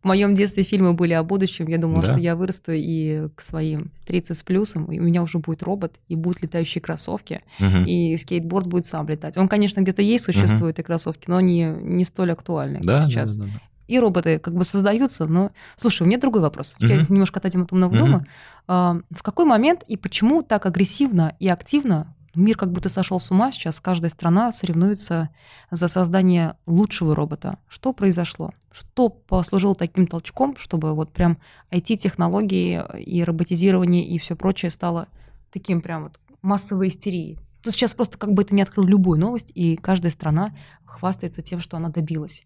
В моем детстве фильмы были о будущем. Я думала, да? что я вырасту и к своим 30 с плюсом, и у меня уже будет робот, и будут летающие кроссовки, угу. и скейтборд будет сам летать. Он, конечно, где-то есть, существуют угу. и кроссовки, но они не столь актуальны да, сейчас. Да, да, да. И роботы как бы создаются, но... Слушай, у меня другой вопрос. Угу. Я немножко отойдем от умного угу. дома. А, в какой момент и почему так агрессивно и активно Мир как будто сошел с ума, сейчас каждая страна соревнуется за создание лучшего робота. Что произошло? Что послужило таким толчком, чтобы вот прям IT-технологии и роботизирование и все прочее стало таким прям вот массовой истерией? Ну, сейчас просто как бы ты не открыл любую новость, и каждая страна хвастается тем, что она добилась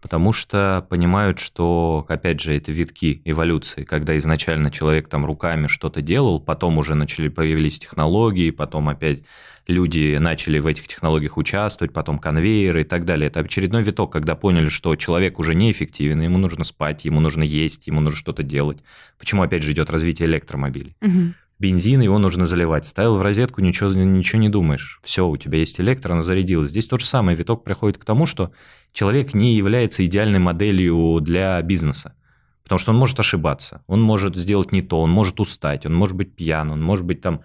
потому что понимают, что, опять же, это витки эволюции, когда изначально человек там руками что-то делал, потом уже начали появились технологии, потом опять люди начали в этих технологиях участвовать, потом конвейеры и так далее. Это очередной виток, когда поняли, что человек уже неэффективен, ему нужно спать, ему нужно есть, ему нужно что-то делать. Почему опять же идет развитие электромобилей? Угу бензин, его нужно заливать. Ставил в розетку, ничего, ничего не думаешь. Все, у тебя есть электро, она зарядилась. Здесь то же самое. Виток приходит к тому, что человек не является идеальной моделью для бизнеса. Потому что он может ошибаться, он может сделать не то, он может устать, он может быть пьян, он может быть там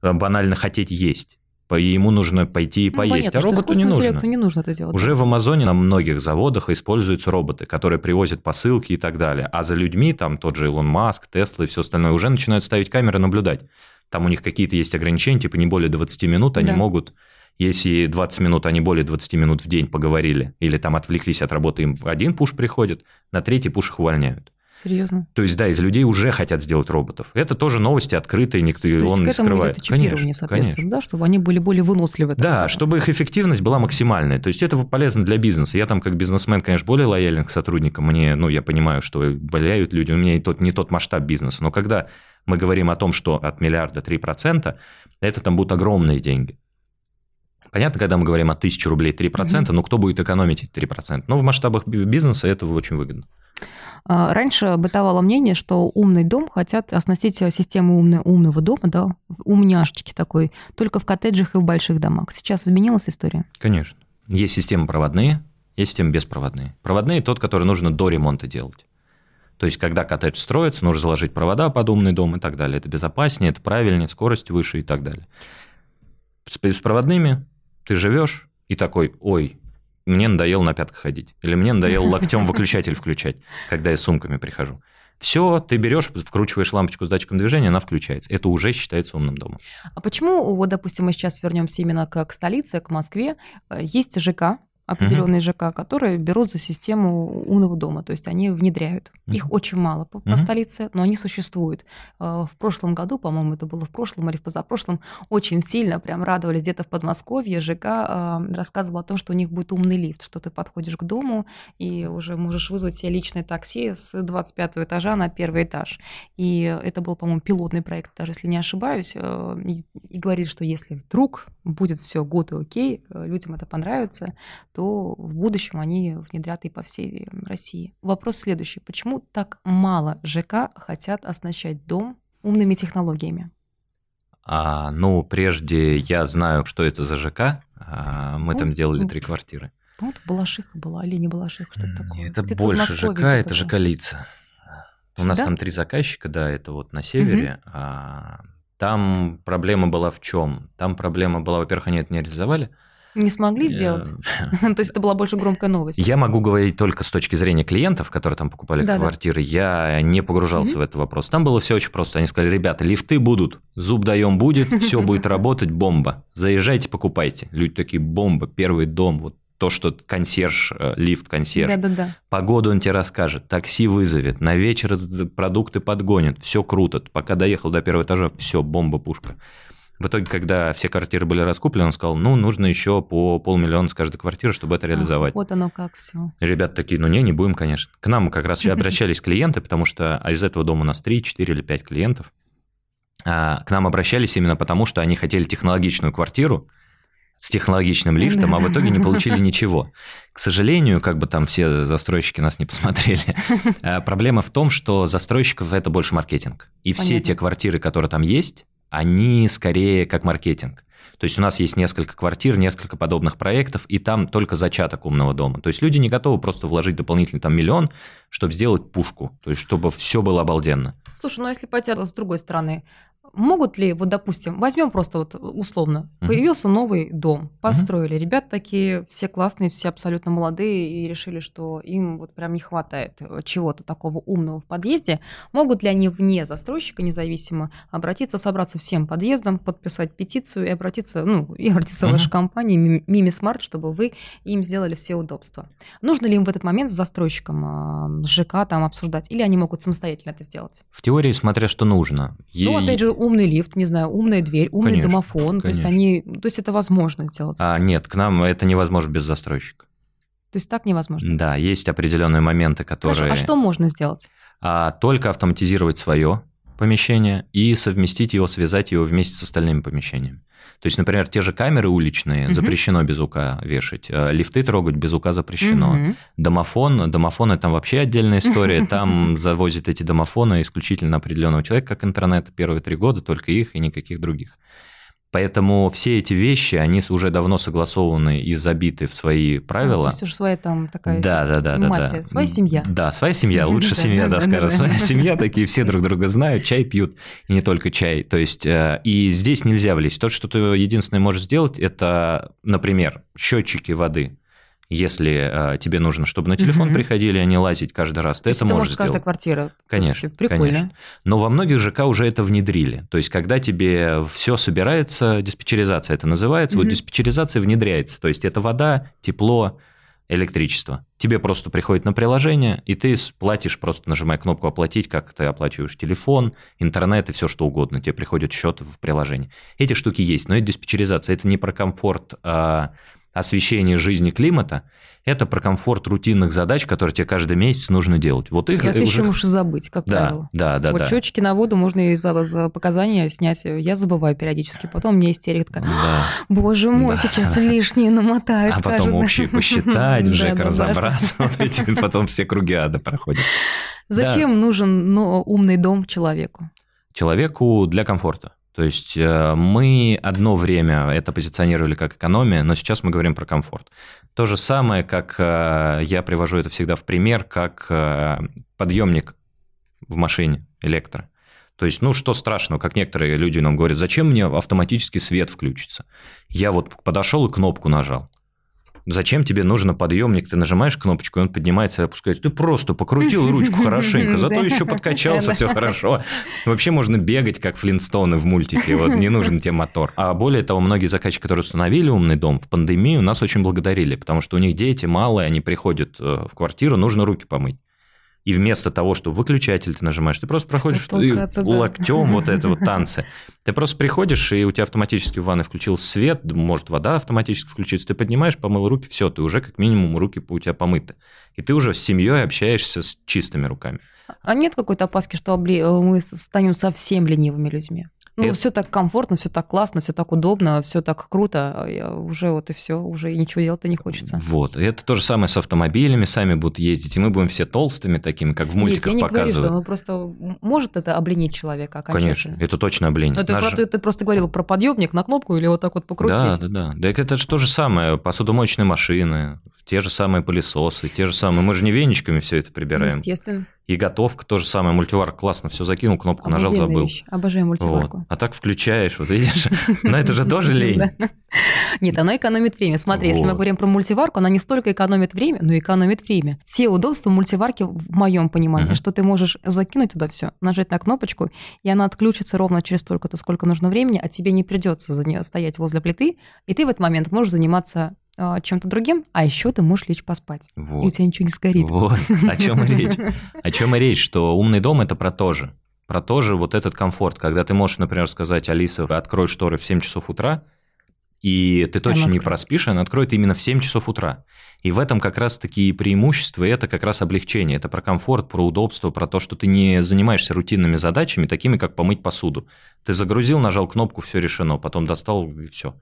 э, банально хотеть есть ему нужно пойти и ну, поесть. Понятно, а роботу не нужно. не нужно это делать. Уже в Амазоне на многих заводах используются роботы, которые привозят посылки и так далее. А за людьми, там тот же Илон Маск, Тесла и все остальное, уже начинают ставить камеры наблюдать. Там у них какие-то есть ограничения, типа не более 20 минут, они да. могут если 20 минут, они более 20 минут в день поговорили, или там отвлеклись от работы, им один пуш приходит, на третий пуш их увольняют. Серьезно? То есть, да, из людей уже хотят сделать роботов. Это тоже новости открытые, никто То он не скрывает. Идет конечно, соответственно, конечно. да, чтобы они были более выносливы. Да, скажем. чтобы их эффективность была максимальной. То есть, это полезно для бизнеса. Я там как бизнесмен, конечно, более лоялен к сотрудникам. Мне, ну, я понимаю, что болеют люди, у меня не тот, не тот масштаб бизнеса. Но когда мы говорим о том, что от миллиарда 3%, это там будут огромные деньги. Понятно, когда мы говорим о 1000 рублей 3%, mm-hmm. ну кто будет экономить эти 3%? Но в масштабах бизнеса это очень выгодно. А, раньше бытовало мнение, что умный дом хотят оснастить системой умного, умного дома, да, умняшечки такой, только в коттеджах и в больших домах. Сейчас изменилась история? Конечно. Есть системы проводные, есть системы беспроводные. Проводные – тот, который нужно до ремонта делать. То есть, когда коттедж строится, нужно заложить провода под умный дом и так далее. Это безопаснее, это правильнее, скорость выше и так далее. С беспроводными ты живешь и такой, ой, мне надоело на пятках ходить. Или мне надоело локтем выключатель включать, когда я с сумками прихожу. Все, ты берешь, вкручиваешь лампочку с датчиком движения, она включается. Это уже считается умным домом. А почему, вот, допустим, мы сейчас вернемся именно к, к столице, к Москве, э, есть ЖК, определенные угу. ЖК, которые берут за систему умного дома, то есть они внедряют. Угу. Их очень мало по, по столице, но они существуют. Э, в прошлом году, по-моему, это было в прошлом или в позапрошлом, очень сильно прям радовались где-то в Подмосковье. ЖК э, рассказывал о том, что у них будет умный лифт, что ты подходишь к дому и уже можешь вызвать себе личное такси с 25 этажа на первый этаж. И это был, по-моему, пилотный проект, даже если не ошибаюсь. Э, и говорили, что если вдруг будет все good и окей, людям это понравится, то в будущем они внедрят и по всей России. Вопрос следующий. Почему так мало ЖК хотят оснащать дом умными технологиями? А, ну, прежде я знаю, что это за ЖК. А, мы вот, там сделали три квартиры. Вот Балашиха была или не Балашиха, что это такое? Это больше ЖК, это ЖК лица. У нас да? там три заказчика, да, это вот на севере. Угу. А, там проблема была в чем? Там проблема была, во-первых, они это не реализовали. Не смогли сделать? То есть это была больше громкая новость. Я могу говорить только с точки зрения клиентов, которые там покупали да, квартиры. Да. Я не погружался mm-hmm. в этот вопрос. Там было все очень просто. Они сказали, ребята, лифты будут, зуб даем будет, все будет работать, бомба. Заезжайте, покупайте. Люди такие, бомба, первый дом, вот то, что консьерж, э, лифт консьерж. Да-да-да. Погоду он тебе расскажет, такси вызовет, на вечер продукты подгонит, все круто. Пока доехал до первого этажа, все, бомба-пушка. В итоге, когда все квартиры были раскуплены, он сказал, ну, нужно еще по полмиллиона с каждой квартиры, чтобы это реализовать. А, вот оно как все. Ребята такие, ну не, не будем, конечно. К нам как раз обращались клиенты, потому что а из этого дома у нас 3, 4 или 5 клиентов. А, к нам обращались именно потому, что они хотели технологичную квартиру, с технологичным лифтом, а в итоге не получили ничего. К сожалению, как бы там все застройщики нас не посмотрели, а, проблема в том, что застройщиков это больше маркетинг. И Понятно. все те квартиры, которые там есть, они скорее как маркетинг. То есть у нас есть несколько квартир, несколько подобных проектов, и там только зачаток умного дома. То есть люди не готовы просто вложить дополнительный там миллион, чтобы сделать пушку, то есть чтобы все было обалденно. Слушай, ну а если пойти с другой стороны, Могут ли, вот допустим, возьмем просто вот условно, uh-huh. появился новый дом, построили, uh-huh. ребята такие все классные, все абсолютно молодые и решили, что им вот прям не хватает э, чего-то такого умного в подъезде. Могут ли они вне застройщика независимо обратиться, собраться всем подъездом, подписать петицию и обратиться, ну, и обратиться uh-huh. в вашу компанию Мими Смарт, чтобы вы им сделали все удобства. Нужно ли им в этот момент с застройщиком, а, с ЖК там обсуждать, или они могут самостоятельно это сделать? В теории, смотря что нужно. Ну, опять же, умный лифт, не знаю, умная дверь, умный конечно, домофон. Конечно. То есть они, то есть это возможно сделать. А нет, к нам это невозможно без застройщика. То есть так невозможно. Да, есть определенные моменты, которые. Хорошо, а что можно сделать? А, только автоматизировать свое помещение и совместить его, связать его вместе с остальными помещениями. То есть, например, те же камеры уличные угу. запрещено без УК вешать, э, лифты трогать без УК запрещено. Угу. Домофон, домофон это там вообще отдельная история, там завозят эти домофоны исключительно определенного человека, как интернет первые три года, только их и никаких других. Поэтому все эти вещи, они уже давно согласованы и забиты в свои правила. А, то есть уже своя там такая да, да, да, мафия, да, своя семья. Да, своя семья, лучше семья, да, скажем. Своя семья, такие все друг друга знают, чай пьют, и не только чай. То есть, э, и здесь нельзя влезть. То, что ты единственное можешь сделать, это, например, счетчики воды если э, тебе нужно, чтобы на телефон угу. приходили, а не лазить каждый раз, ты это, это можешь каждая квартира. Конечно. Прикольно. Конечно. Но во многих ЖК уже это внедрили. То есть, когда тебе все собирается, диспетчеризация это называется, угу. вот диспетчеризация внедряется. То есть, это вода, тепло, электричество. Тебе просто приходит на приложение, и ты платишь, просто нажимая кнопку «Оплатить», как ты оплачиваешь телефон, интернет и все что угодно. Тебе приходит счет в приложении. Эти штуки есть, но это диспетчеризация. Это не про комфорт а освещение жизни климата, это про комфорт рутинных задач, которые тебе каждый месяц нужно делать. Вот их и ты уже... еще можешь забыть, как да, правило. Да, да, вот да. счетчики на воду можно и за, за показания снять. Я забываю периодически. Потом мне истерика. Да. Боже мой, да. сейчас лишнее намотают. А потом общие посчитать, Жека разобраться. Вот эти потом все круги ада проходят. Зачем нужен ну, умный дом человеку? Человеку для комфорта. То есть э, мы одно время это позиционировали как экономия, но сейчас мы говорим про комфорт. То же самое, как э, я привожу это всегда в пример, как э, подъемник в машине электро. То есть, ну, что страшного, как некоторые люди нам говорят, зачем мне автоматически свет включится? Я вот подошел и кнопку нажал. Зачем тебе нужен подъемник? Ты нажимаешь кнопочку, и он поднимается и опускается. Ты просто покрутил ручку хорошенько, зато еще подкачался, все хорошо. Вообще можно бегать, как Флинстоны в мультике, вот не нужен тебе мотор. А более того, многие заказчики, которые установили умный дом в пандемию, нас очень благодарили, потому что у них дети малые, они приходят э, в квартиру, нужно руки помыть. И вместо того, что выключатель ты нажимаешь, ты просто проходишь локтем да. вот это вот танцы. Ты просто приходишь, и у тебя автоматически в ванной включился свет, может, вода автоматически включится, ты поднимаешь, помыл руки, все, ты уже как минимум руки у тебя помыты. И ты уже с семьей общаешься с чистыми руками. А нет какой-то опаски, что мы станем совсем ленивыми людьми? Ну, это... все так комфортно, все так классно, все так удобно, все так круто. Я уже вот и все, уже ничего делать-то не хочется. Вот. И это то же самое с автомобилями, сами будут ездить, и мы будем все толстыми такими, как в мультиках Нет, я не показывают. Говорю, что, ну, просто может это обленить человека Конечно, это точно обленит. Но ты, Наш... ты, ты просто говорил про подъемник на кнопку или вот так вот покрутить. Да, да, да. Да это же то же самое, посудомоечные машины, те же самые пылесосы, те же самые. Мы же не веничками все это прибираем. Естественно. И готовка тоже самое, мультиварка классно, все закинул, кнопку нажал, забыл. Вещь. Обожаю мультиварку. Вот. А так включаешь, вот видишь, но это же тоже лень. Нет, она экономит время. Смотри, если мы говорим про мультиварку, она не столько экономит время, но экономит время. Все удобства мультиварки в моем понимании, что ты можешь закинуть туда все, нажать на кнопочку, и она отключится ровно через столько-то, сколько нужно времени, а тебе не придется за нее стоять возле плиты, и ты в этот момент можешь заниматься чем-то другим, а еще ты можешь лечь поспать. Вот. И у тебя ничего не сгорит. Вот, о чем и речь. О чем и речь, что умный дом – это про то же. Про то же вот этот комфорт, когда ты можешь, например, сказать, Алиса, открой шторы в 7 часов утра, и ты точно не проспишь, она откроет именно в 7 часов утра. И в этом как раз такие преимущества, и это как раз облегчение. Это про комфорт, про удобство, про то, что ты не занимаешься рутинными задачами, такими как помыть посуду. Ты загрузил, нажал кнопку, все решено, потом достал и все.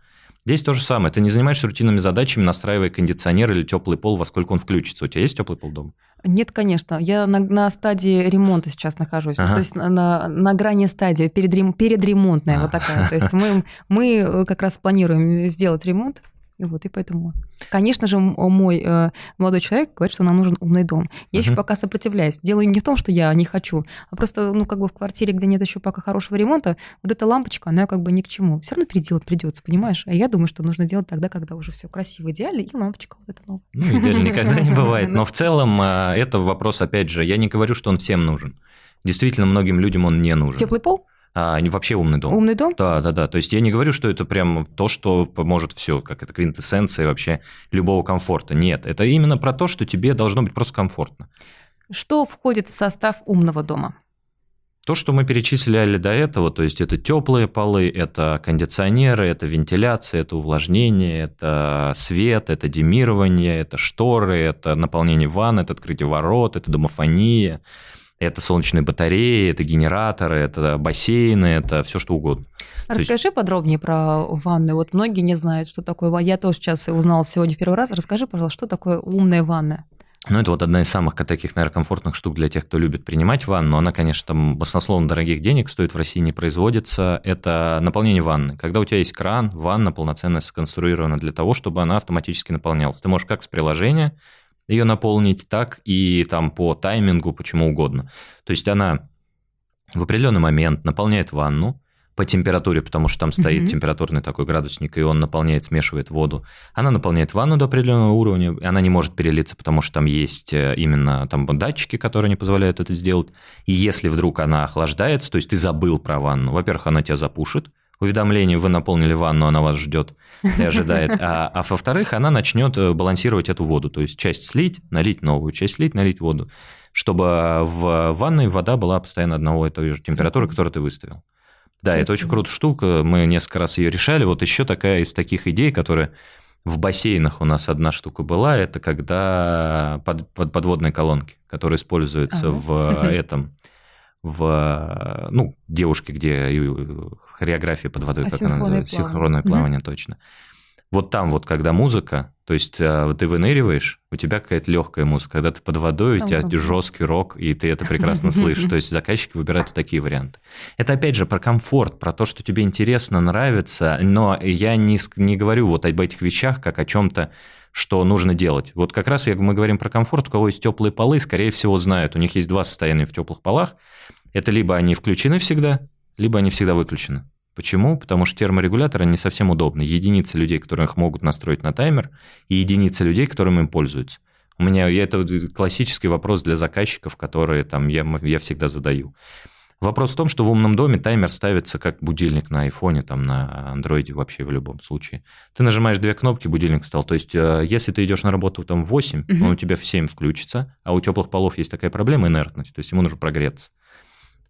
Здесь то же самое. Ты не занимаешься рутинными задачами, настраивая кондиционер или теплый пол, во сколько он включится. У тебя есть теплый пол дома? Нет, конечно. Я на, на стадии ремонта сейчас нахожусь. Ага. То есть на, на грани стадии, перед, передремонтная а. вот такая. То есть мы, мы как раз планируем сделать ремонт вот, и поэтому, конечно же, мой э, молодой человек говорит, что нам нужен умный дом. Я uh-huh. еще пока сопротивляюсь. Дело не в том, что я не хочу, а просто, ну, как бы в квартире, где нет еще пока хорошего ремонта, вот эта лампочка, она как бы ни к чему. Все равно переделать придется, понимаешь? А я думаю, что нужно делать тогда, когда уже все красиво, идеально, и лампочка вот эта новая. Ну, идеально никогда не бывает. Но в целом э, это вопрос, опять же, я не говорю, что он всем нужен. Действительно, многим людям он не нужен. Теплый пол? А, вообще умный дом. Умный дом? Да, да, да. То есть я не говорю, что это прям то, что поможет все, как это квинтэссенция вообще любого комфорта. Нет, это именно про то, что тебе должно быть просто комфортно. Что входит в состав умного дома? То, что мы перечислили до этого, то есть это теплые полы, это кондиционеры, это вентиляция, это увлажнение, это свет, это демирование, это шторы, это наполнение ванны, это открытие ворот, это домофония, это солнечные батареи, это генераторы, это бассейны, это все что угодно. Расскажи есть... подробнее про ванны. Вот многие не знают, что такое. Я тоже сейчас узнала сегодня в первый раз. Расскажи, пожалуйста, что такое умная ванна? Ну, это вот одна из самых таких, наверное, комфортных штук для тех, кто любит принимать ванну. Она, конечно, там баснословно дорогих денег стоит, в России не производится. Это наполнение ванны. Когда у тебя есть кран, ванна полноценно сконструирована для того, чтобы она автоматически наполнялась. Ты можешь как с приложения ее наполнить, так и там по таймингу, почему угодно. То есть она в определенный момент наполняет ванну по температуре, потому что там стоит mm-hmm. температурный такой градусник, и он наполняет, смешивает воду. Она наполняет ванну до определенного уровня, и она не может перелиться, потому что там есть э, именно там датчики, которые не позволяют это сделать. И если вдруг она охлаждается, то есть ты забыл про ванну, во-первых, она тебя запушит, уведомление, вы наполнили ванну, она вас ждет и ожидает. А, а во-вторых, она начнет э, балансировать эту воду, то есть часть слить, налить новую, часть слить, налить воду, чтобы в ванной вода была постоянно одного и той же температуры, которую ты выставил. Да, это очень крутая штука, мы несколько раз ее решали. Вот еще такая из таких идей, которая в бассейнах у нас одна штука была, это когда под, под, подводные колонки, которые используются ага. в этом в, ну, девушки, где хореография под водой, а как она называется, синхронное плавание, точно. Вот там вот, когда музыка, то есть э, ты выныриваешь, у тебя какая-то легкая музыка, когда ты под водой, у тебя жесткий рок, и ты это прекрасно слышишь. То есть заказчики выбирают такие варианты. Это опять же про комфорт, про то, что тебе интересно, нравится, но я не, не говорю вот об этих вещах, как о чем-то, что нужно делать. Вот как раз мы говорим про комфорт, у кого есть теплые полы, скорее всего, знают, у них есть два состояния в теплых полах. Это либо они включены всегда, либо они всегда выключены. Почему? Потому что терморегуляторы не совсем удобны. Единицы людей, которые их могут настроить на таймер, и единицы людей, которым им пользуются. У меня это классический вопрос для заказчиков, которые там я, я всегда задаю. Вопрос в том, что в умном доме таймер ставится как будильник на айфоне, там, на андроиде вообще в любом случае. Ты нажимаешь две кнопки, будильник стал. То есть, э, если ты идешь на работу там в 8, угу. он у тебя в 7 включится, а у теплых полов есть такая проблема инертность, то есть ему нужно прогреться.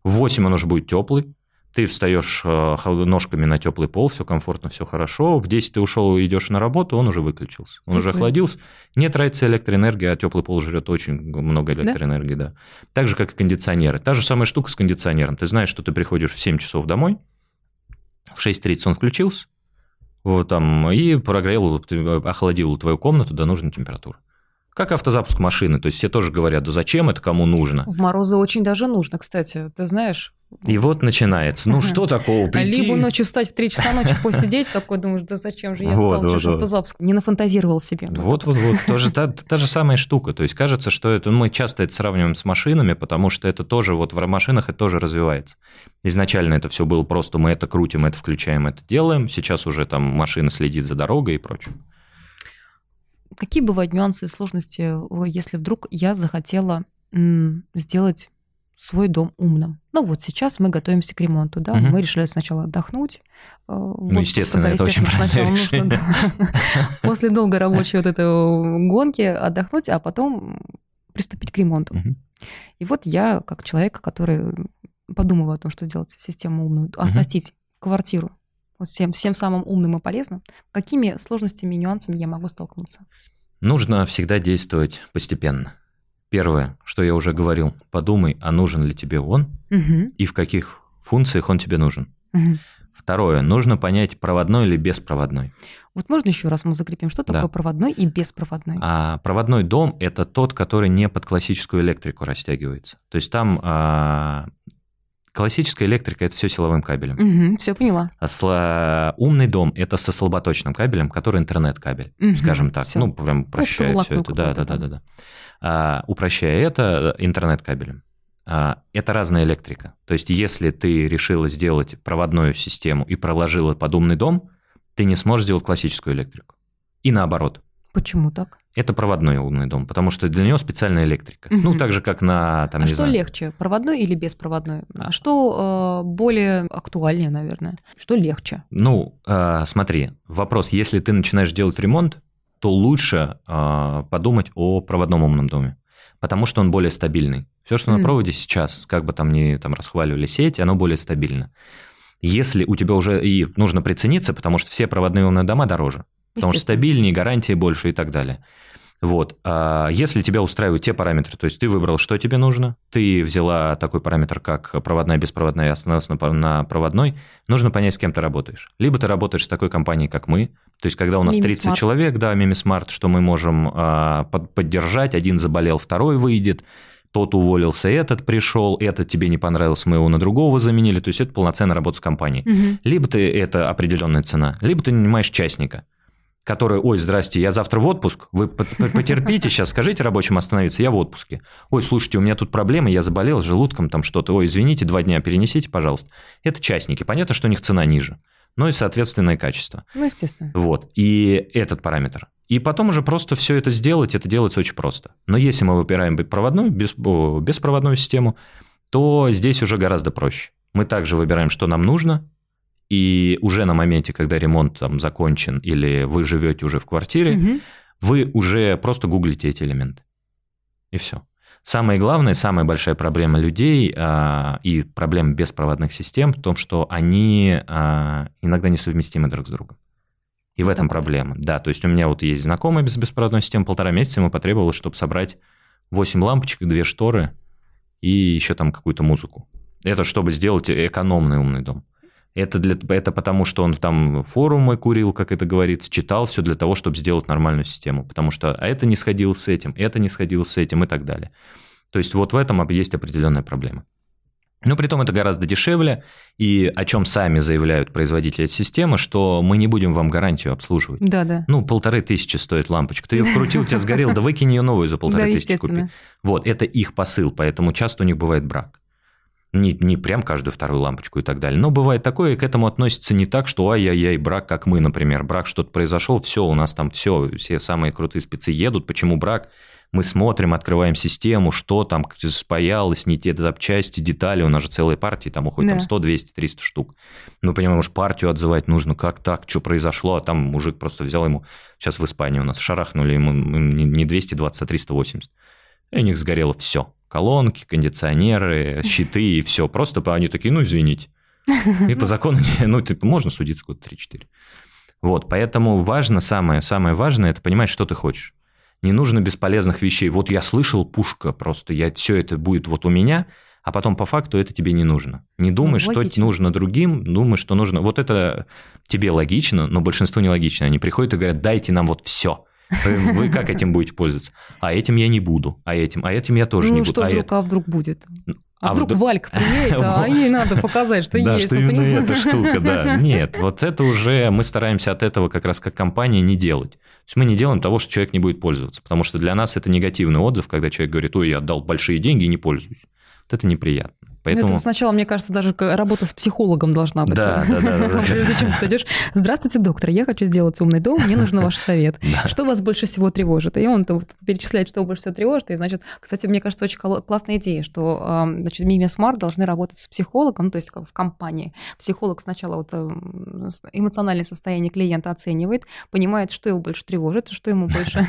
В 8 он уже будет теплый, ты встаешь э, ножками на теплый пол, все комфортно, все хорошо. В 10 ты ушел и идешь на работу, он уже выключился. Он уже охладился. Не тратится электроэнергия, а теплый пол жрет очень много электроэнергии, да? да. Так же, как и кондиционеры. Та же самая штука с кондиционером. Ты знаешь, что ты приходишь в 7 часов домой, в 6.30 он включился, вот там, и прогрел, охладил твою комнату до нужной температуры. Как автозапуск машины. То есть все тоже говорят, да зачем это кому нужно? В морозы очень даже нужно, кстати. Ты знаешь, и вот начинается. Ну, что такого прийти? Либо ночью встать в 3 часа ночи, посидеть такой, думаешь, да зачем же я встал, вот, вот, автозапуск. Не нафантазировал себе. Вот-вот-вот, тоже та, та же самая штука. То есть кажется, что это, мы часто это сравниваем с машинами, потому что это тоже, вот в машинах это тоже развивается. Изначально это все было просто, мы это крутим, это включаем, это делаем. Сейчас уже там машина следит за дорогой и прочее. Какие бывают нюансы и сложности, если вдруг я захотела сделать свой дом умным. Ну вот сейчас мы готовимся к ремонту, да, угу. мы решили сначала отдохнуть. Э, ну, вот, естественно, это очень правильное нужно, да, после долгой рабочей вот этой гонки отдохнуть, а потом приступить к ремонту. Угу. И вот я, как человек, который подумываю о том, что сделать систему умную, оснастить угу. квартиру вот всем, всем самым умным и полезным, какими сложностями и нюансами я могу столкнуться? Нужно всегда действовать постепенно. Первое, что я уже говорил, подумай, а нужен ли тебе он угу. и в каких функциях он тебе нужен. Угу. Второе, нужно понять, проводной или беспроводной. Вот можно еще раз мы закрепим, что такое да. проводной и беспроводной? А, проводной дом – это тот, который не под классическую электрику растягивается. То есть там а, классическая электрика – это все силовым кабелем. Угу, все поняла. А сло... умный дом – это со слаботочным кабелем, который интернет-кабель, угу, скажем так. Все. Ну, прям прощает все это. Да, да, да, да, да. А, упрощая это интернет-кабелем. А, это разная электрика. То есть, если ты решила сделать проводную систему и проложила под умный дом, ты не сможешь сделать классическую электрику. И наоборот. Почему так? Это проводной умный дом, потому что для него специальная электрика. Угу. Ну, так же, как на... Там, а что знаю... легче, проводной или беспроводной? А что э, более актуальнее, наверное? Что легче? Ну, э, смотри, вопрос, если ты начинаешь делать ремонт, то лучше э, подумать о проводном умном доме, потому что он более стабильный. Все, что mm. на проводе сейчас, как бы там ни там расхваливали сеть, оно более стабильно. Если у тебя уже и нужно прицениться, потому что все проводные умные дома дороже, потому что стабильнее, гарантии больше и так далее. Вот. А если тебя устраивают те параметры, то есть ты выбрал, что тебе нужно, ты взяла такой параметр, как проводная, беспроводная, и остановился на проводной, нужно понять, с кем ты работаешь. Либо ты работаешь с такой компанией, как мы, то есть когда у нас Mimi 30 Smart. человек, да, Smart, что мы можем а, под, поддержать, один заболел, второй выйдет, тот уволился, этот пришел, этот тебе не понравился, мы его на другого заменили, то есть это полноценная работа с компанией. Угу. Либо ты это определенная цена, либо ты нанимаешь частника который, ой, здрасте, я завтра в отпуск, вы потерпите сейчас, скажите рабочим остановиться, я в отпуске. Ой, слушайте, у меня тут проблемы, я заболел желудком, там что-то, ой, извините, два дня перенесите, пожалуйста. Это частники, понятно, что у них цена ниже, но и соответственное качество. Ну, естественно. Вот, и этот параметр. И потом уже просто все это сделать, это делается очень просто. Но если мы выбираем проводную, беспроводную систему, то здесь уже гораздо проще. Мы также выбираем, что нам нужно, и уже на моменте, когда ремонт там закончен или вы живете уже в квартире, угу. вы уже просто гуглите эти элементы. И все. Самое главное, самая большая проблема людей а, и проблема беспроводных систем в том, что они а, иногда несовместимы друг с другом. И в этом проблема. Да, то есть у меня вот есть знакомый без беспроводной системы, полтора месяца ему потребовалось, чтобы собрать 8 лампочек, две шторы и еще там какую-то музыку. Это чтобы сделать экономный умный дом. Это, для, это потому, что он там форумы курил, как это говорится, читал все для того, чтобы сделать нормальную систему. Потому что а это не сходило с этим, это не сходило с этим и так далее. То есть вот в этом есть определенная проблема. Но при том это гораздо дешевле, и о чем сами заявляют производители этой системы, что мы не будем вам гарантию обслуживать. Да, да. Ну, полторы тысячи стоит лампочка. Ты ее вкрутил, у тебя сгорел, да выкинь ее новую за полторы тысячи купи. Вот, это их посыл, поэтому часто у них бывает брак. Не, не прям каждую вторую лампочку и так далее. Но бывает такое, и к этому относится не так, что ай-яй-яй, брак, как мы, например. Брак, что-то произошел, все, у нас там все, все самые крутые спецы едут. Почему брак? мы смотрим, открываем систему, что там спаялось, не те запчасти, детали, у нас же целые партии, там уходит да. там 100, 200, 300 штук. Мы понимаем, уж партию отзывать нужно, как так, что произошло, а там мужик просто взял ему, сейчас в Испании у нас шарахнули ему не 220, а 380. И у них сгорело все. Колонки, кондиционеры, щиты и все. Просто они такие, ну, извините. И по закону, ну, типа, можно судиться год 3-4. Вот, поэтому важно, самое, самое важное, это понимать, что ты хочешь. Не нужно бесполезных вещей. Вот я слышал, пушка просто, я, все это будет вот у меня, а потом по факту это тебе не нужно. Не думай, ну, что нужно другим, думай, что нужно. Вот это тебе логично, но большинству нелогично. Они приходят и говорят, дайте нам вот все. Вы, как этим будете пользоваться? А этим я не буду, а этим, а этим я тоже ну, не буду. Что а вдруг, это... а вдруг будет? А, а вдруг вдруг... Валька приедет, а ей надо показать, что да, есть. что именно эта штука, да. Нет, вот это уже мы стараемся от этого как раз как компания не делать. То есть мы не делаем того, что человек не будет пользоваться, потому что для нас это негативный отзыв, когда человек говорит, ой, я отдал большие деньги и не пользуюсь. Вот это неприятно. Поэтому... Это сначала, мне кажется, даже работа с психологом должна быть. Да, да, да. Прежде чем ты идешь, здравствуйте, доктор, я хочу сделать умный дом, мне нужен ваш совет. Что вас больше всего тревожит? И он перечисляет, что больше всего тревожит. И, значит, кстати, мне кажется, очень классная идея, что, значит, Мими Смарт должны работать с психологом, ну, то есть в компании. Психолог сначала вот эм, эмоциональное состояние клиента оценивает, понимает, что его больше тревожит, что ему больше...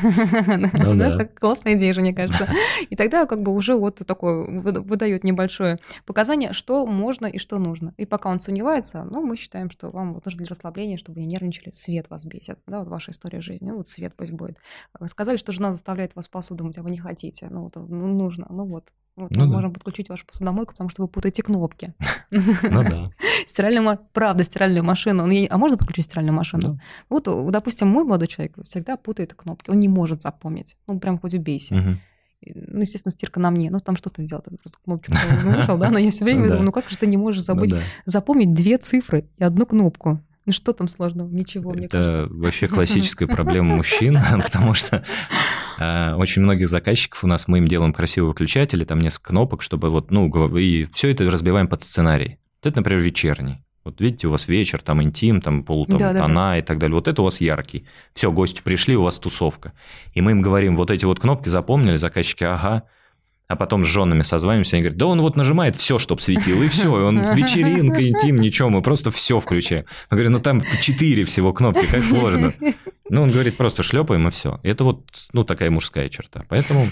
Ну классная идея же, мне кажется. И тогда как бы уже вот такое выдает небольшое показания, что можно и что нужно. И пока он сомневается, ну, мы считаем, что вам вот нужно для расслабления, чтобы не нервничали, свет вас бесит, да, вот ваша история жизни, ну, вот свет пусть будет. Сказали, что жена заставляет вас посуду мыть, а вы не хотите, ну, вот, ну, нужно, ну, вот. Вот ну, мы да. можем подключить вашу посудомойку, потому что вы путаете кнопки. Ну да. Стиральную, правда, стиральную машину. Ну, а можно подключить стиральную машину? Вот, допустим, мой молодой человек всегда путает кнопки. Он не может запомнить. Ну, прям хоть убейся. Ну, естественно, стирка на мне, ну, там что-то сделать, просто кнопочку нажал, да, но я все время думаю, ну, как же ты не можешь ну забыть, запомнить две цифры и одну кнопку? Ну, что там сложного? Ничего, мне кажется. Это вообще классическая проблема мужчин, потому что а, очень многих заказчиков у нас, мы им делаем красивые выключатели, там несколько кнопок, чтобы вот, ну, и все это разбиваем под сценарий. Вот это, например, вечерний. Вот видите, у вас вечер, там интим, там полутона да, да, да. и так далее. Вот это у вас яркий. Все, гости пришли, у вас тусовка. И мы им говорим, вот эти вот кнопки запомнили, заказчики, ага. А потом с женами созваниваемся, они говорят, да он вот нажимает все, чтобы светило, и все, и он вечеринка, интим, ничего, мы просто все включаем. Мы говорим, ну там четыре всего кнопки, как сложно. Ну, он говорит, просто шлепаем, и все. Это вот, ну, такая мужская черта. Поэтому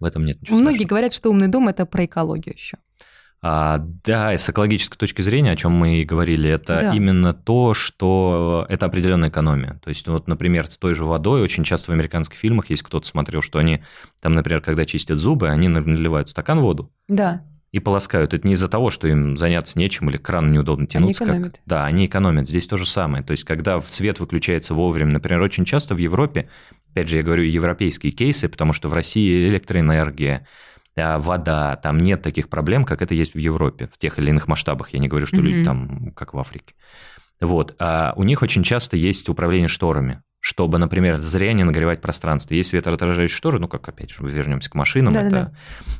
в этом нет ничего Многие говорят, что умный дом – это про экологию еще. А, да, и с экологической точки зрения, о чем мы и говорили, это да. именно то, что это определенная экономия. То есть, вот, например, с той же водой очень часто в американских фильмах, есть кто-то смотрел, что они там, например, когда чистят зубы, они наливают стакан воду. Да. И полоскают. Это не из-за того, что им заняться нечем или кран неудобно тянуться. Они экономят. Как... Да, они экономят. Здесь то же самое. То есть, когда свет выключается вовремя, например, очень часто в Европе, опять же, я говорю европейские кейсы, потому что в России электроэнергия, вода, там нет таких проблем, как это есть в Европе, в тех или иных масштабах. Я не говорю, что mm-hmm. люди там, как в Африке. Вот. А у них очень часто есть управление шторами, чтобы, например, зря не нагревать пространство. Есть ветроотражающие шторы, ну, как, опять же, вернемся к машинам. Да, это, да.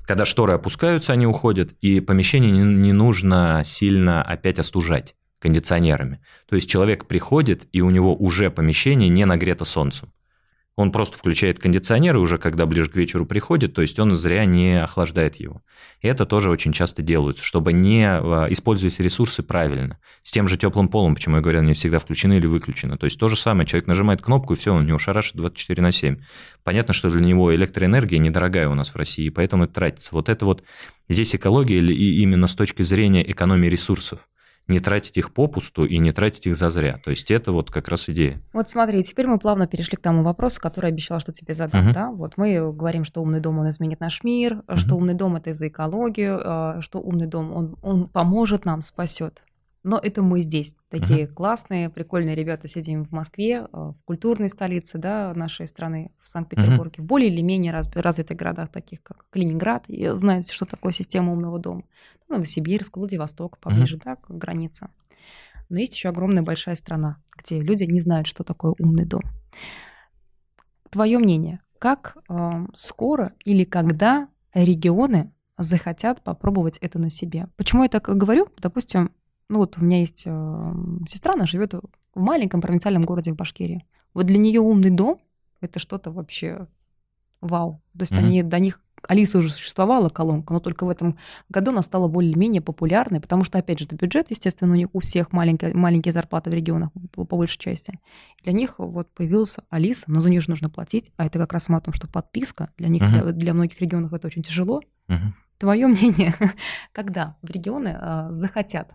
Когда шторы опускаются, они уходят, и помещение не, не нужно сильно опять остужать кондиционерами. То есть человек приходит, и у него уже помещение не нагрето солнцем. Он просто включает кондиционер, и уже когда ближе к вечеру приходит, то есть он зря не охлаждает его. И это тоже очень часто делают, чтобы не а, использовать ресурсы правильно. С тем же теплым полом, почему я говорю, они всегда включены или выключены. То есть то же самое, человек нажимает кнопку, и все, он у него шарашит 24 на 7. Понятно, что для него электроэнергия недорогая у нас в России, поэтому это тратится. Вот это вот здесь экология и именно с точки зрения экономии ресурсов не тратить их попусту и не тратить их зазря. То есть это вот как раз идея. Вот смотри, теперь мы плавно перешли к тому вопросу, который я обещала, что тебе задам. Угу. Да? Вот мы говорим, что умный дом, он изменит наш мир, угу. что умный дом – это за экологию, а, что умный дом, он, он поможет нам, спасет. Но это мы здесь. Такие uh-huh. классные, прикольные ребята сидим в Москве, э, в культурной столице да, нашей страны, в Санкт-Петербурге, uh-huh. в более или менее развитых городах, таких как Калининград, и знают, что такое система умного дома. Новосибирск, Владивосток, поближе uh-huh. да, к границе. Но есть еще огромная большая страна, где люди не знают, что такое умный дом. Твое мнение, как э, скоро или когда регионы захотят попробовать это на себе? Почему я так говорю? Допустим, ну вот у меня есть э, сестра, она живет в маленьком провинциальном городе в Башкирии. Вот для нее умный дом это что-то вообще вау. То есть mm-hmm. они до них Алиса уже существовала, колонка, но только в этом году она стала более-менее популярной, потому что, опять же, это бюджет, естественно, у них у всех маленькие, маленькие зарплаты в регионах по, по большей части. Для них вот появилась Алиса, но за нее же нужно платить, а это как раз мы о том, что подписка для них, uh-huh. для, для многих регионов это очень тяжело. Uh-huh. Твое мнение, когда в регионы э, захотят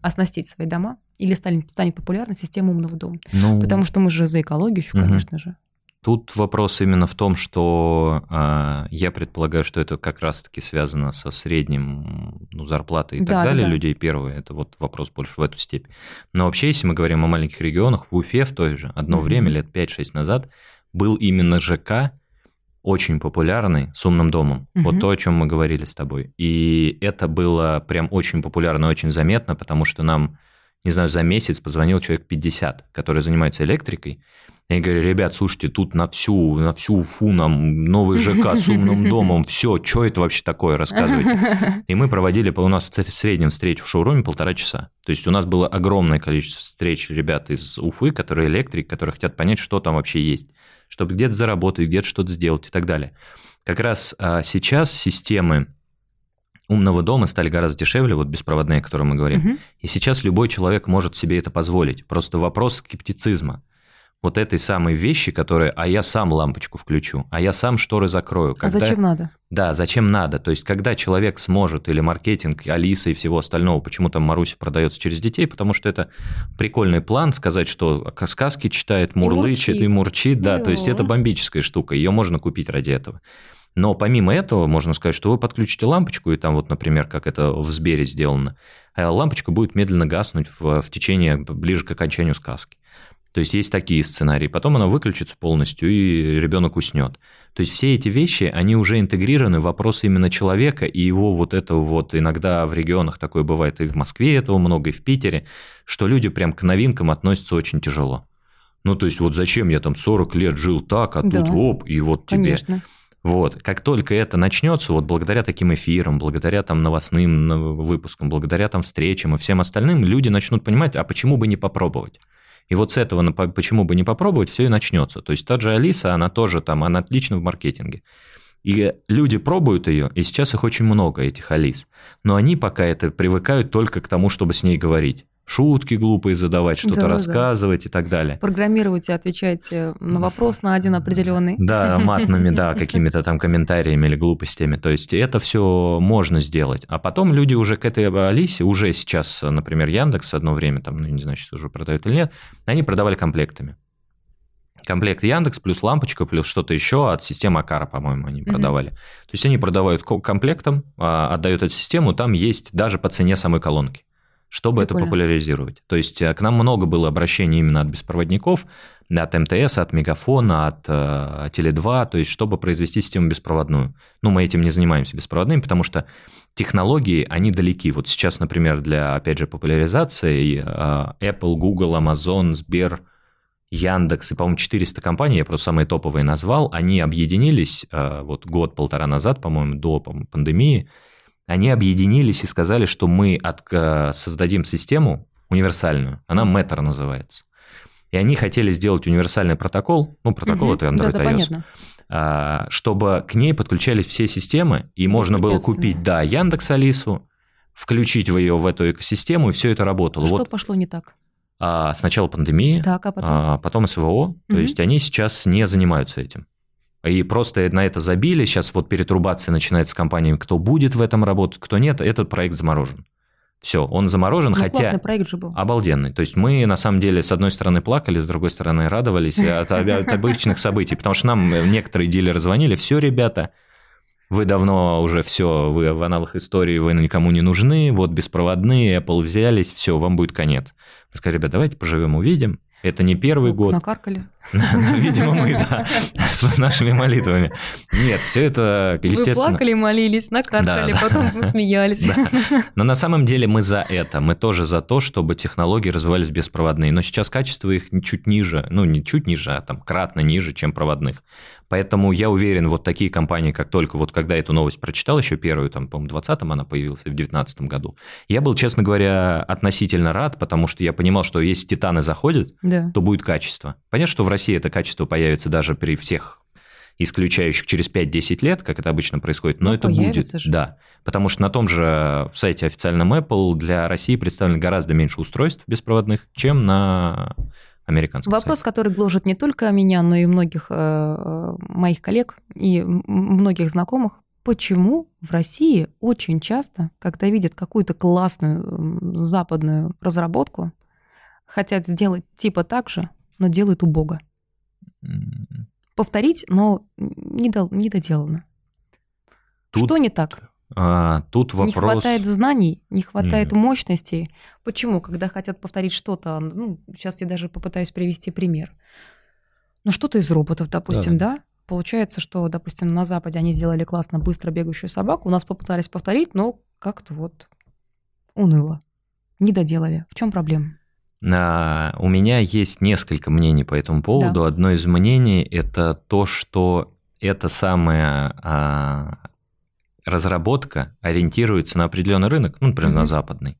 оснастить свои дома или станет, станет популярна система умного дома? Ну... Потому что мы же за экологию еще, uh-huh. конечно же. Тут вопрос именно в том, что э, я предполагаю, что это как раз-таки связано со средним ну, зарплатой и да, так далее да. людей. Первое, это вот вопрос больше в эту степь. Но вообще, если мы говорим о маленьких регионах, в Уфе в той же, одно mm-hmm. время, лет 5-6 назад, был именно ЖК, очень популярный с умным домом. Угу. Вот то, о чем мы говорили с тобой. И это было прям очень популярно, очень заметно, потому что нам, не знаю, за месяц позвонил человек 50, который занимается электрикой, я говорю, ребят, слушайте, тут на всю, на всю Уфу нам новый ЖК с умным домом, все, что это вообще такое, рассказывайте. И мы проводили, у нас в среднем встреч в шоуруме полтора часа. То есть у нас было огромное количество встреч ребят из Уфы, которые электрик, которые хотят понять, что там вообще есть, чтобы где-то заработать, где-то что-то сделать и так далее. Как раз а, сейчас системы умного дома стали гораздо дешевле, вот беспроводные, о которых мы говорим. Угу. И сейчас любой человек может себе это позволить. Просто вопрос скептицизма вот этой самой вещи, которая, а я сам лампочку включу, а я сам шторы закрою. Когда... А зачем надо? Да, зачем надо? То есть, когда человек сможет, или маркетинг, Алиса и всего остального, почему там Маруся продается через детей, потому что это прикольный план, сказать, что сказки читает, мурлычет и мурчит, и мурчит да, то есть это бомбическая штука, ее можно купить ради этого. Но помимо этого, можно сказать, что вы подключите лампочку, и там вот, например, как это в Сбере сделано, а лампочка будет медленно гаснуть в, в течение, ближе к окончанию сказки. То есть есть такие сценарии. Потом она выключится полностью, и ребенок уснет. То есть все эти вещи, они уже интегрированы в вопрос именно человека и его вот этого вот, иногда в регионах такое бывает, и в Москве этого много, и в Питере, что люди прям к новинкам относятся очень тяжело. Ну, то есть вот зачем я там 40 лет жил так, а да, тут оп, и вот тебе... Конечно. Вот, как только это начнется, вот благодаря таким эфирам, благодаря там новостным выпускам, благодаря там встречам и всем остальным, люди начнут понимать, а почему бы не попробовать? И вот с этого почему бы не попробовать, все и начнется. То есть та же Алиса, она тоже там, она отлично в маркетинге. И люди пробуют ее, и сейчас их очень много, этих Алис. Но они пока это привыкают только к тому, чтобы с ней говорить шутки глупые задавать, что-то да, рассказывать да. и так далее. Программировать и отвечать э, на вопрос на один определенный. Да, матными, да, какими-то там комментариями или глупостями. То есть это все можно сделать. А потом люди уже к этой Алисе, уже сейчас, например, Яндекс одно время, там, ну, не знаю, сейчас уже продают или нет, они продавали комплектами. Комплект Яндекс плюс лампочка плюс что-то еще от системы Акара, по-моему, они продавали. Mm-hmm. То есть они продавают комплектом, а, отдают эту систему, там есть даже по цене самой колонки чтобы Прикольно. это популяризировать. То есть э, к нам много было обращений именно от беспроводников, от МТС, от Мегафона, от э, Теле2, то есть чтобы произвести систему беспроводную. Ну, мы этим не занимаемся беспроводными, потому что технологии, они далеки. Вот сейчас, например, для, опять же, популяризации э, Apple, Google, Amazon, Сбер, Яндекс и, по-моему, 400 компаний, я просто самые топовые назвал, они объединились э, вот год-полтора назад, по-моему, до по пандемии, они объединились и сказали, что мы от, э, создадим систему универсальную, она Matter называется. И они хотели сделать универсальный протокол, ну, протокол угу. это Android да, iOS, да, чтобы к ней подключались все системы, и можно было купить, да, Яндекс Алису, включить в ее в эту экосистему, и все это работало. Что вот. пошло не так? А, сначала пандемия, так, а потом? А, потом СВО, угу. то есть они сейчас не занимаются этим. И просто на это забили. Сейчас вот перетрубация начинается с компаниями, кто будет в этом работать, кто нет. Этот проект заморожен. Все, он заморожен, ну, хотя... проект же был. Обалденный. То есть мы, на самом деле, с одной стороны плакали, с другой стороны радовались от, от обычных событий, потому что нам некоторые дилеры звонили, все, ребята, вы давно уже все, вы в аналах истории, вы никому не нужны, вот беспроводные, Apple взялись, все, вам будет конец. Мы сказали, ребят, давайте поживем, увидим. Это не первый год. Накаркали. Видимо, мы, да, с нашими молитвами. Нет, все это, естественно... Вы плакали, молились, накаркали, потом мы смеялись. Но на самом деле мы за это. Мы тоже за то, чтобы технологии развивались беспроводные. Но сейчас качество их чуть ниже, ну, не чуть ниже, а там кратно ниже, чем проводных. Поэтому я уверен, вот такие компании, как только вот когда эту новость прочитал, еще первую, там, по-моему, в 20-м она появилась, в 19 году, я был, честно говоря, относительно рад, потому что я понимал, что если титаны заходят, да. то будет качество. Понятно, что в России это качество появится даже при всех исключающих через 5-10 лет, как это обычно происходит, но ну, это будет. Же. Да, потому что на том же сайте официальном Apple для России представлено гораздо меньше устройств беспроводных, чем на американских Вопрос, сайтах. который гложет не только меня, но и многих э, моих коллег и многих знакомых. Почему в России очень часто, когда видят какую-то классную западную разработку, хотят сделать типа так же, но делают убого? Mm. Повторить, но недоделано. Тут... Что не так? А, тут вопрос... Не хватает знаний, не хватает Нет. мощности. Почему? Когда хотят повторить что-то, ну, сейчас я даже попытаюсь привести пример. Ну, что-то из роботов, допустим, да. да? Получается, что, допустим, на Западе они сделали классно быстро бегающую собаку, у нас попытались повторить, но как-то вот уныло. Не доделали. В чем проблема? А, у меня есть несколько мнений по этому поводу. Да. Одно из мнений это то, что это самое а, разработка ориентируется на определенный рынок, ну, например, mm-hmm. на западный.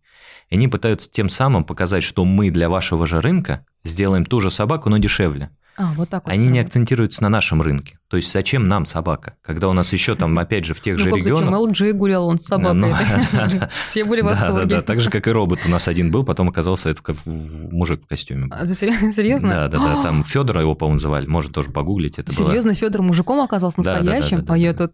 И они пытаются тем самым показать, что мы для вашего же рынка сделаем ту же собаку, но дешевле. А, вот так вот. Они не акцентируются на нашем рынке. То есть зачем нам собака, когда у нас еще там, опять же, в тех ну, же как регионах... Зачем? LG гулял он с собакой. Ну, Все были в восторге. Да, да, так же, как и робот у нас один был, потом оказался это мужик в костюме. А, серьезно? Да, да, да. Там Федора его, по-моему, называли. Можно тоже погуглить. Серьезно, Федор мужиком оказался настоящим? А я тут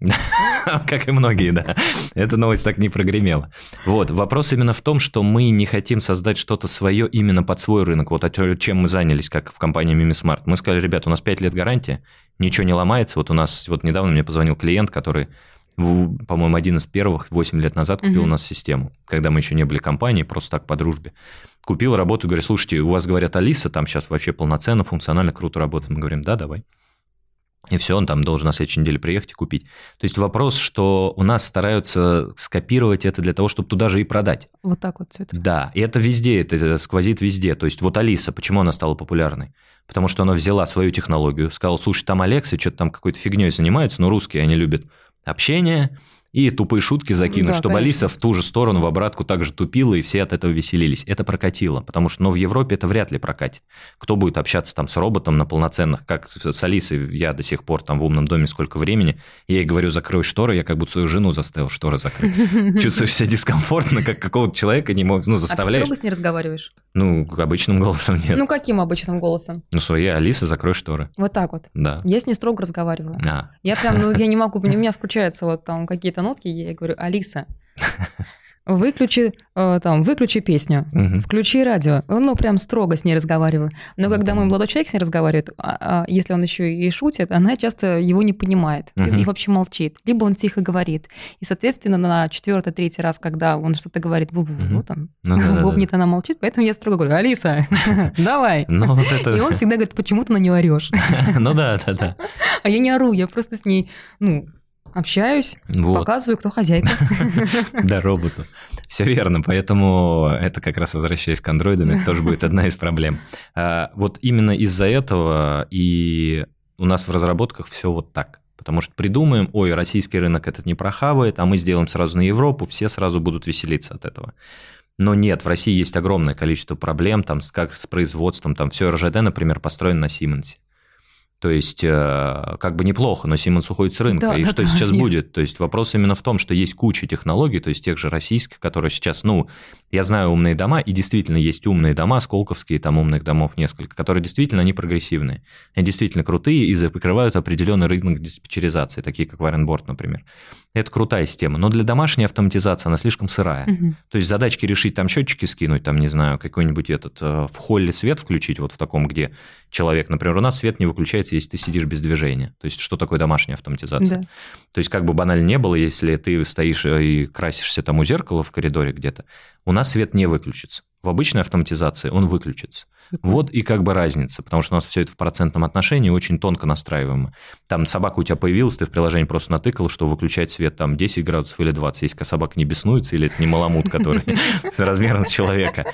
Как и многие, да. Эта новость так не прогремела. Вот, вопрос именно в том, что мы не хотим создать что-то свое именно под свой рынок. Вот чем мы занялись, как в компании MimiSmart. Мы сказали, ребят, у нас 5 лет гарантии, ничего не ломается. Вот у нас, вот недавно мне позвонил клиент, который по-моему, один из первых 8 лет назад купил у нас систему, когда мы еще не были компанией, просто так по дружбе. Купил работу, говорит, слушайте, у вас, говорят, Алиса там сейчас вообще полноценно, функционально, круто работает. Мы говорим, да, давай. И все, он там должен на следующей неделе приехать и купить. То есть вопрос, что у нас стараются скопировать это для того, чтобы туда же и продать. Вот так вот это. Да, и это везде, это сквозит везде. То есть вот Алиса, почему она стала популярной? Потому что она взяла свою технологию, сказала, слушай, там Алекса что-то там какой-то фигней занимается, но русские, они любят общение, и тупые шутки закинуть, да, чтобы конечно. Алиса в ту же сторону, в обратку также тупила, и все от этого веселились. Это прокатило, потому что, ну, в Европе это вряд ли прокатит. Кто будет общаться там с роботом на полноценных, как с Алисой, я до сих пор там в умном доме сколько времени, я ей говорю, закрой шторы, я как будто свою жену заставил шторы закрыть. Чувствую себя дискомфортно, как какого-то человека не мог, ну, заставляешь. А ты с ней разговариваешь? Ну, обычным голосом нет. Ну, каким обычным голосом? Ну, своя Алиса, закрой шторы. Вот так вот? Да. Я с ней строго разговариваю. А. Я прям, ну, я не могу, у меня включаются вот там какие-то нотки, я говорю, Алиса, выключи, э, там, выключи песню, угу. включи радио. Ну, прям строго с ней разговариваю. Но когда мой молодой человек с ней разговаривает, а, а, если он еще и шутит, она часто его не понимает угу. и, и вообще молчит. Либо он тихо говорит. И, соответственно, на четвертый, третий раз, когда он что-то говорит, бу -бу, там, ну, бубнит, она молчит, поэтому я строго говорю, Алиса, давай. Ну, и он всегда говорит, почему ты на нее орешь? Ну да, да, да. А я не ору, я просто с ней, ну, Общаюсь, вот. показываю, кто хозяйка. Да, роботу. Все верно, поэтому это как раз возвращаясь к андроидам, это тоже будет одна из проблем. А, вот именно из-за этого и у нас в разработках все вот так. Потому что придумаем, ой, российский рынок этот не прохавает, а мы сделаем сразу на Европу, все сразу будут веселиться от этого. Но нет, в России есть огромное количество проблем, там, как с производством, там все РЖД, например, построено на Сименсе. То есть, э, как бы неплохо, но Siemens уходит с рынка. Да, и да, что да, сейчас нет. будет? То есть, вопрос именно в том, что есть куча технологий, то есть тех же российских, которые сейчас, ну, я знаю умные дома, и действительно есть умные дома, сколковские, там умных домов несколько, которые действительно, они прогрессивные. Они действительно крутые и покрывают определенный рынок диспетчеризации, такие как Варенборд, например. Это крутая система. Но для домашней автоматизации она слишком сырая. Угу. То есть, задачки решить, там счетчики скинуть, там, не знаю, какой-нибудь этот, э, в холле свет включить, вот в таком, где человек, например, у нас свет не выключается если ты сидишь без движения. То есть что такое домашняя автоматизация? Да. То есть как бы банально не было, если ты стоишь и красишься там у зеркала в коридоре где-то, у нас свет не выключится. В обычной автоматизации он выключится. Вот и как бы разница, потому что у нас все это в процентном отношении очень тонко настраиваемо. Там собака у тебя появилась, ты в приложении просто натыкал, что выключать свет там 10 градусов или 20, если собака не беснуется, или это не маламут, который с размером с человека.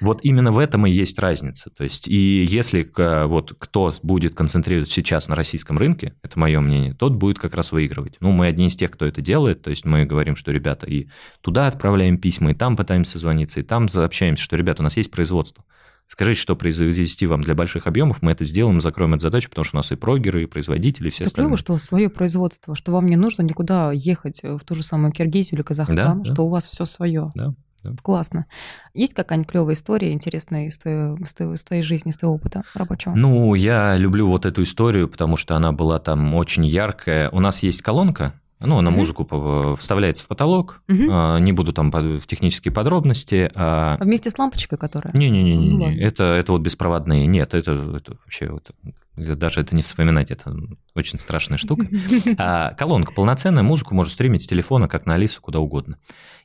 Вот именно в этом и есть разница. То есть, и если вот кто будет концентрироваться сейчас на российском рынке, это мое мнение, тот будет как раз выигрывать. Ну, мы одни из тех, кто это делает, то есть мы говорим, что, ребята, и туда отправляем письма, и там пытаемся звониться, и там сообщаемся, что, ребята, у нас есть производство. Скажите, что произвести вам для больших объемов, мы это сделаем, закроем эту задачу, потому что у нас и прогеры, и производители, и все это остальные. клево, что у вас свое производство, что вам не нужно никуда ехать в ту же самую Киргизию или Казахстан, да, что да. у вас все свое. Да. Да. Классно. Есть какая-нибудь клевая история, интересная из твоей, из, твоей, из твоей жизни, из твоего опыта рабочего? Ну, я люблю вот эту историю, потому что она была там очень яркая. У нас есть колонка, ну, она музыку вставляется в потолок. Угу. Не буду там в технические подробности. А, а вместе с лампочкой, которая? Не-не-не, ну, это, это вот беспроводные. Нет, это, это вообще вот, даже это не вспоминать, это очень страшная штука. А колонка полноценная, музыку можно стримить с телефона, как на Алису, куда угодно.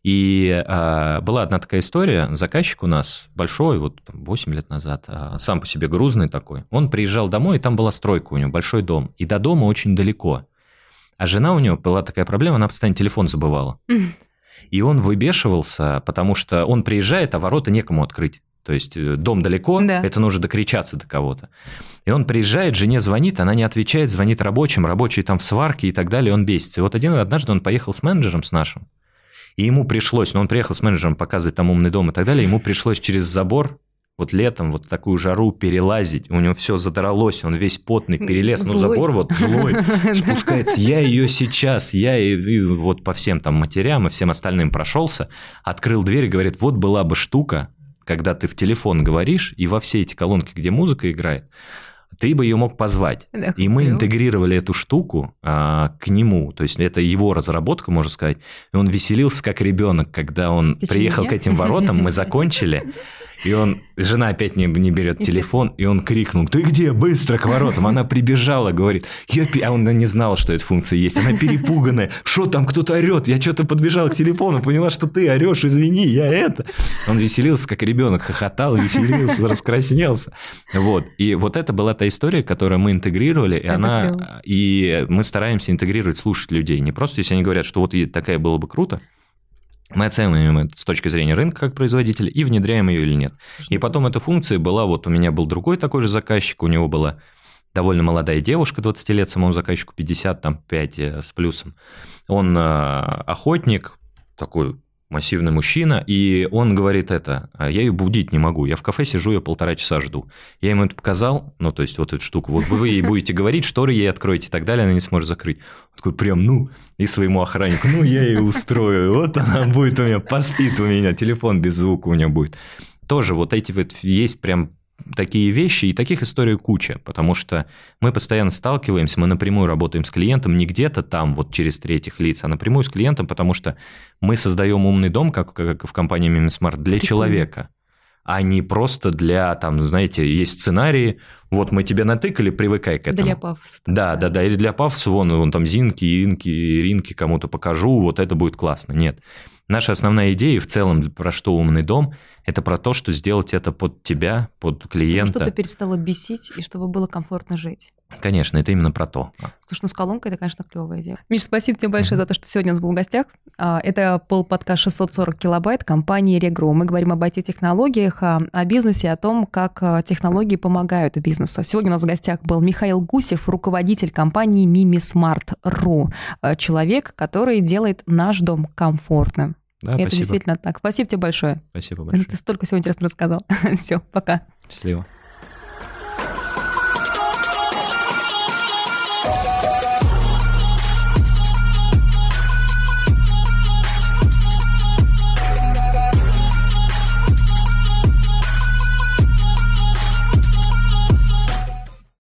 И а, была одна такая история, заказчик у нас большой, вот там, 8 лет назад, а, сам по себе грузный такой, он приезжал домой, и там была стройка у него, большой дом, и до дома очень далеко. А жена у него была такая проблема, она постоянно телефон забывала. И он выбешивался, потому что он приезжает, а ворота некому открыть. То есть э, дом далеко, да. это нужно докричаться до кого-то. И он приезжает, жене звонит, она не отвечает, звонит рабочим, рабочие там в сварке и так далее, он бесится. И вот один, однажды он поехал с менеджером с нашим, и ему пришлось, ну он приехал с менеджером показывать там умный дом и так далее, ему пришлось через забор вот летом вот такую жару перелазить, у него все задралось, он весь потный, перелез, ну забор вот злой, спускается. Я ее сейчас, я и, и вот по всем там матерям и всем остальным прошелся, открыл дверь и говорит, вот была бы штука, когда ты в телефон говоришь, и во все эти колонки, где музыка играет, ты бы ее мог позвать. Да, и мы интегрировали эту штуку а, к нему. То есть это его разработка, можно сказать. И он веселился как ребенок, когда он приехал к этим воротам, мы закончили. И он, жена опять не, не берет телефон, и он крикнул, ты где, быстро к воротам. Она прибежала, говорит, я, а он не знал, что эта функция есть. Она перепуганная, что там кто-то орет, я что-то подбежала к телефону, поняла, что ты орешь, извини, я это. Он веселился, как ребенок, хохотал, веселился, раскраснелся. Вот. И вот это была та история, которую мы интегрировали, и она, и мы стараемся интегрировать, слушать людей. Не просто, если они говорят, что вот такая было бы круто, мы оцениваем это с точки зрения рынка как производителя и внедряем ее или нет. И потом эта функция была, вот у меня был другой такой же заказчик, у него была довольно молодая девушка, 20 лет, самому заказчику 50, там 5 э, с плюсом. Он э, охотник, такой массивный мужчина, и он говорит это, «А я ее будить не могу, я в кафе сижу, я полтора часа жду. Я ему это показал, ну, то есть вот эту штуку, вот вы ей будете говорить, шторы ей откроете и так далее, она не сможет закрыть. Он такой прям, ну, и своему охраннику, ну, я ее устрою, вот она будет у меня, поспит у меня, телефон без звука у нее будет. Тоже вот эти вот есть прям такие вещи, и таких историй куча, потому что мы постоянно сталкиваемся, мы напрямую работаем с клиентом, не где-то там вот через третьих лиц, а напрямую с клиентом, потому что мы создаем умный дом, как, как в компании Mimismart, для человека, а не просто для, там, знаете, есть сценарии, вот мы тебе натыкали, привыкай к этому. Для пафоса. Да, да, да, или для пафоса, вон, вон там Зинки, Инки, Ринки кому-то покажу, вот это будет классно. Нет. Наша основная идея в целом, про что умный дом – это про то, что сделать это под тебя, под клиента. Чтобы что-то перестало бесить, и чтобы было комфортно жить. Конечно, это именно про то. Слушай, ну с колонкой это, конечно, клевая идея. Миш, спасибо тебе большое mm-hmm. за то, что сегодня у нас был в гостях. А, это был подкаст 640 килобайт компании Регро. Мы говорим об IT-технологиях, о бизнесе, о том, как а, технологии помогают бизнесу. Сегодня у нас в гостях был Михаил Гусев, руководитель компании MimiSmart.ru. А, человек, который делает наш дом комфортным. Да, это спасибо. действительно так. Спасибо тебе большое. Спасибо большое. Ты столько всего интересного рассказал. Все, пока. Счастливо.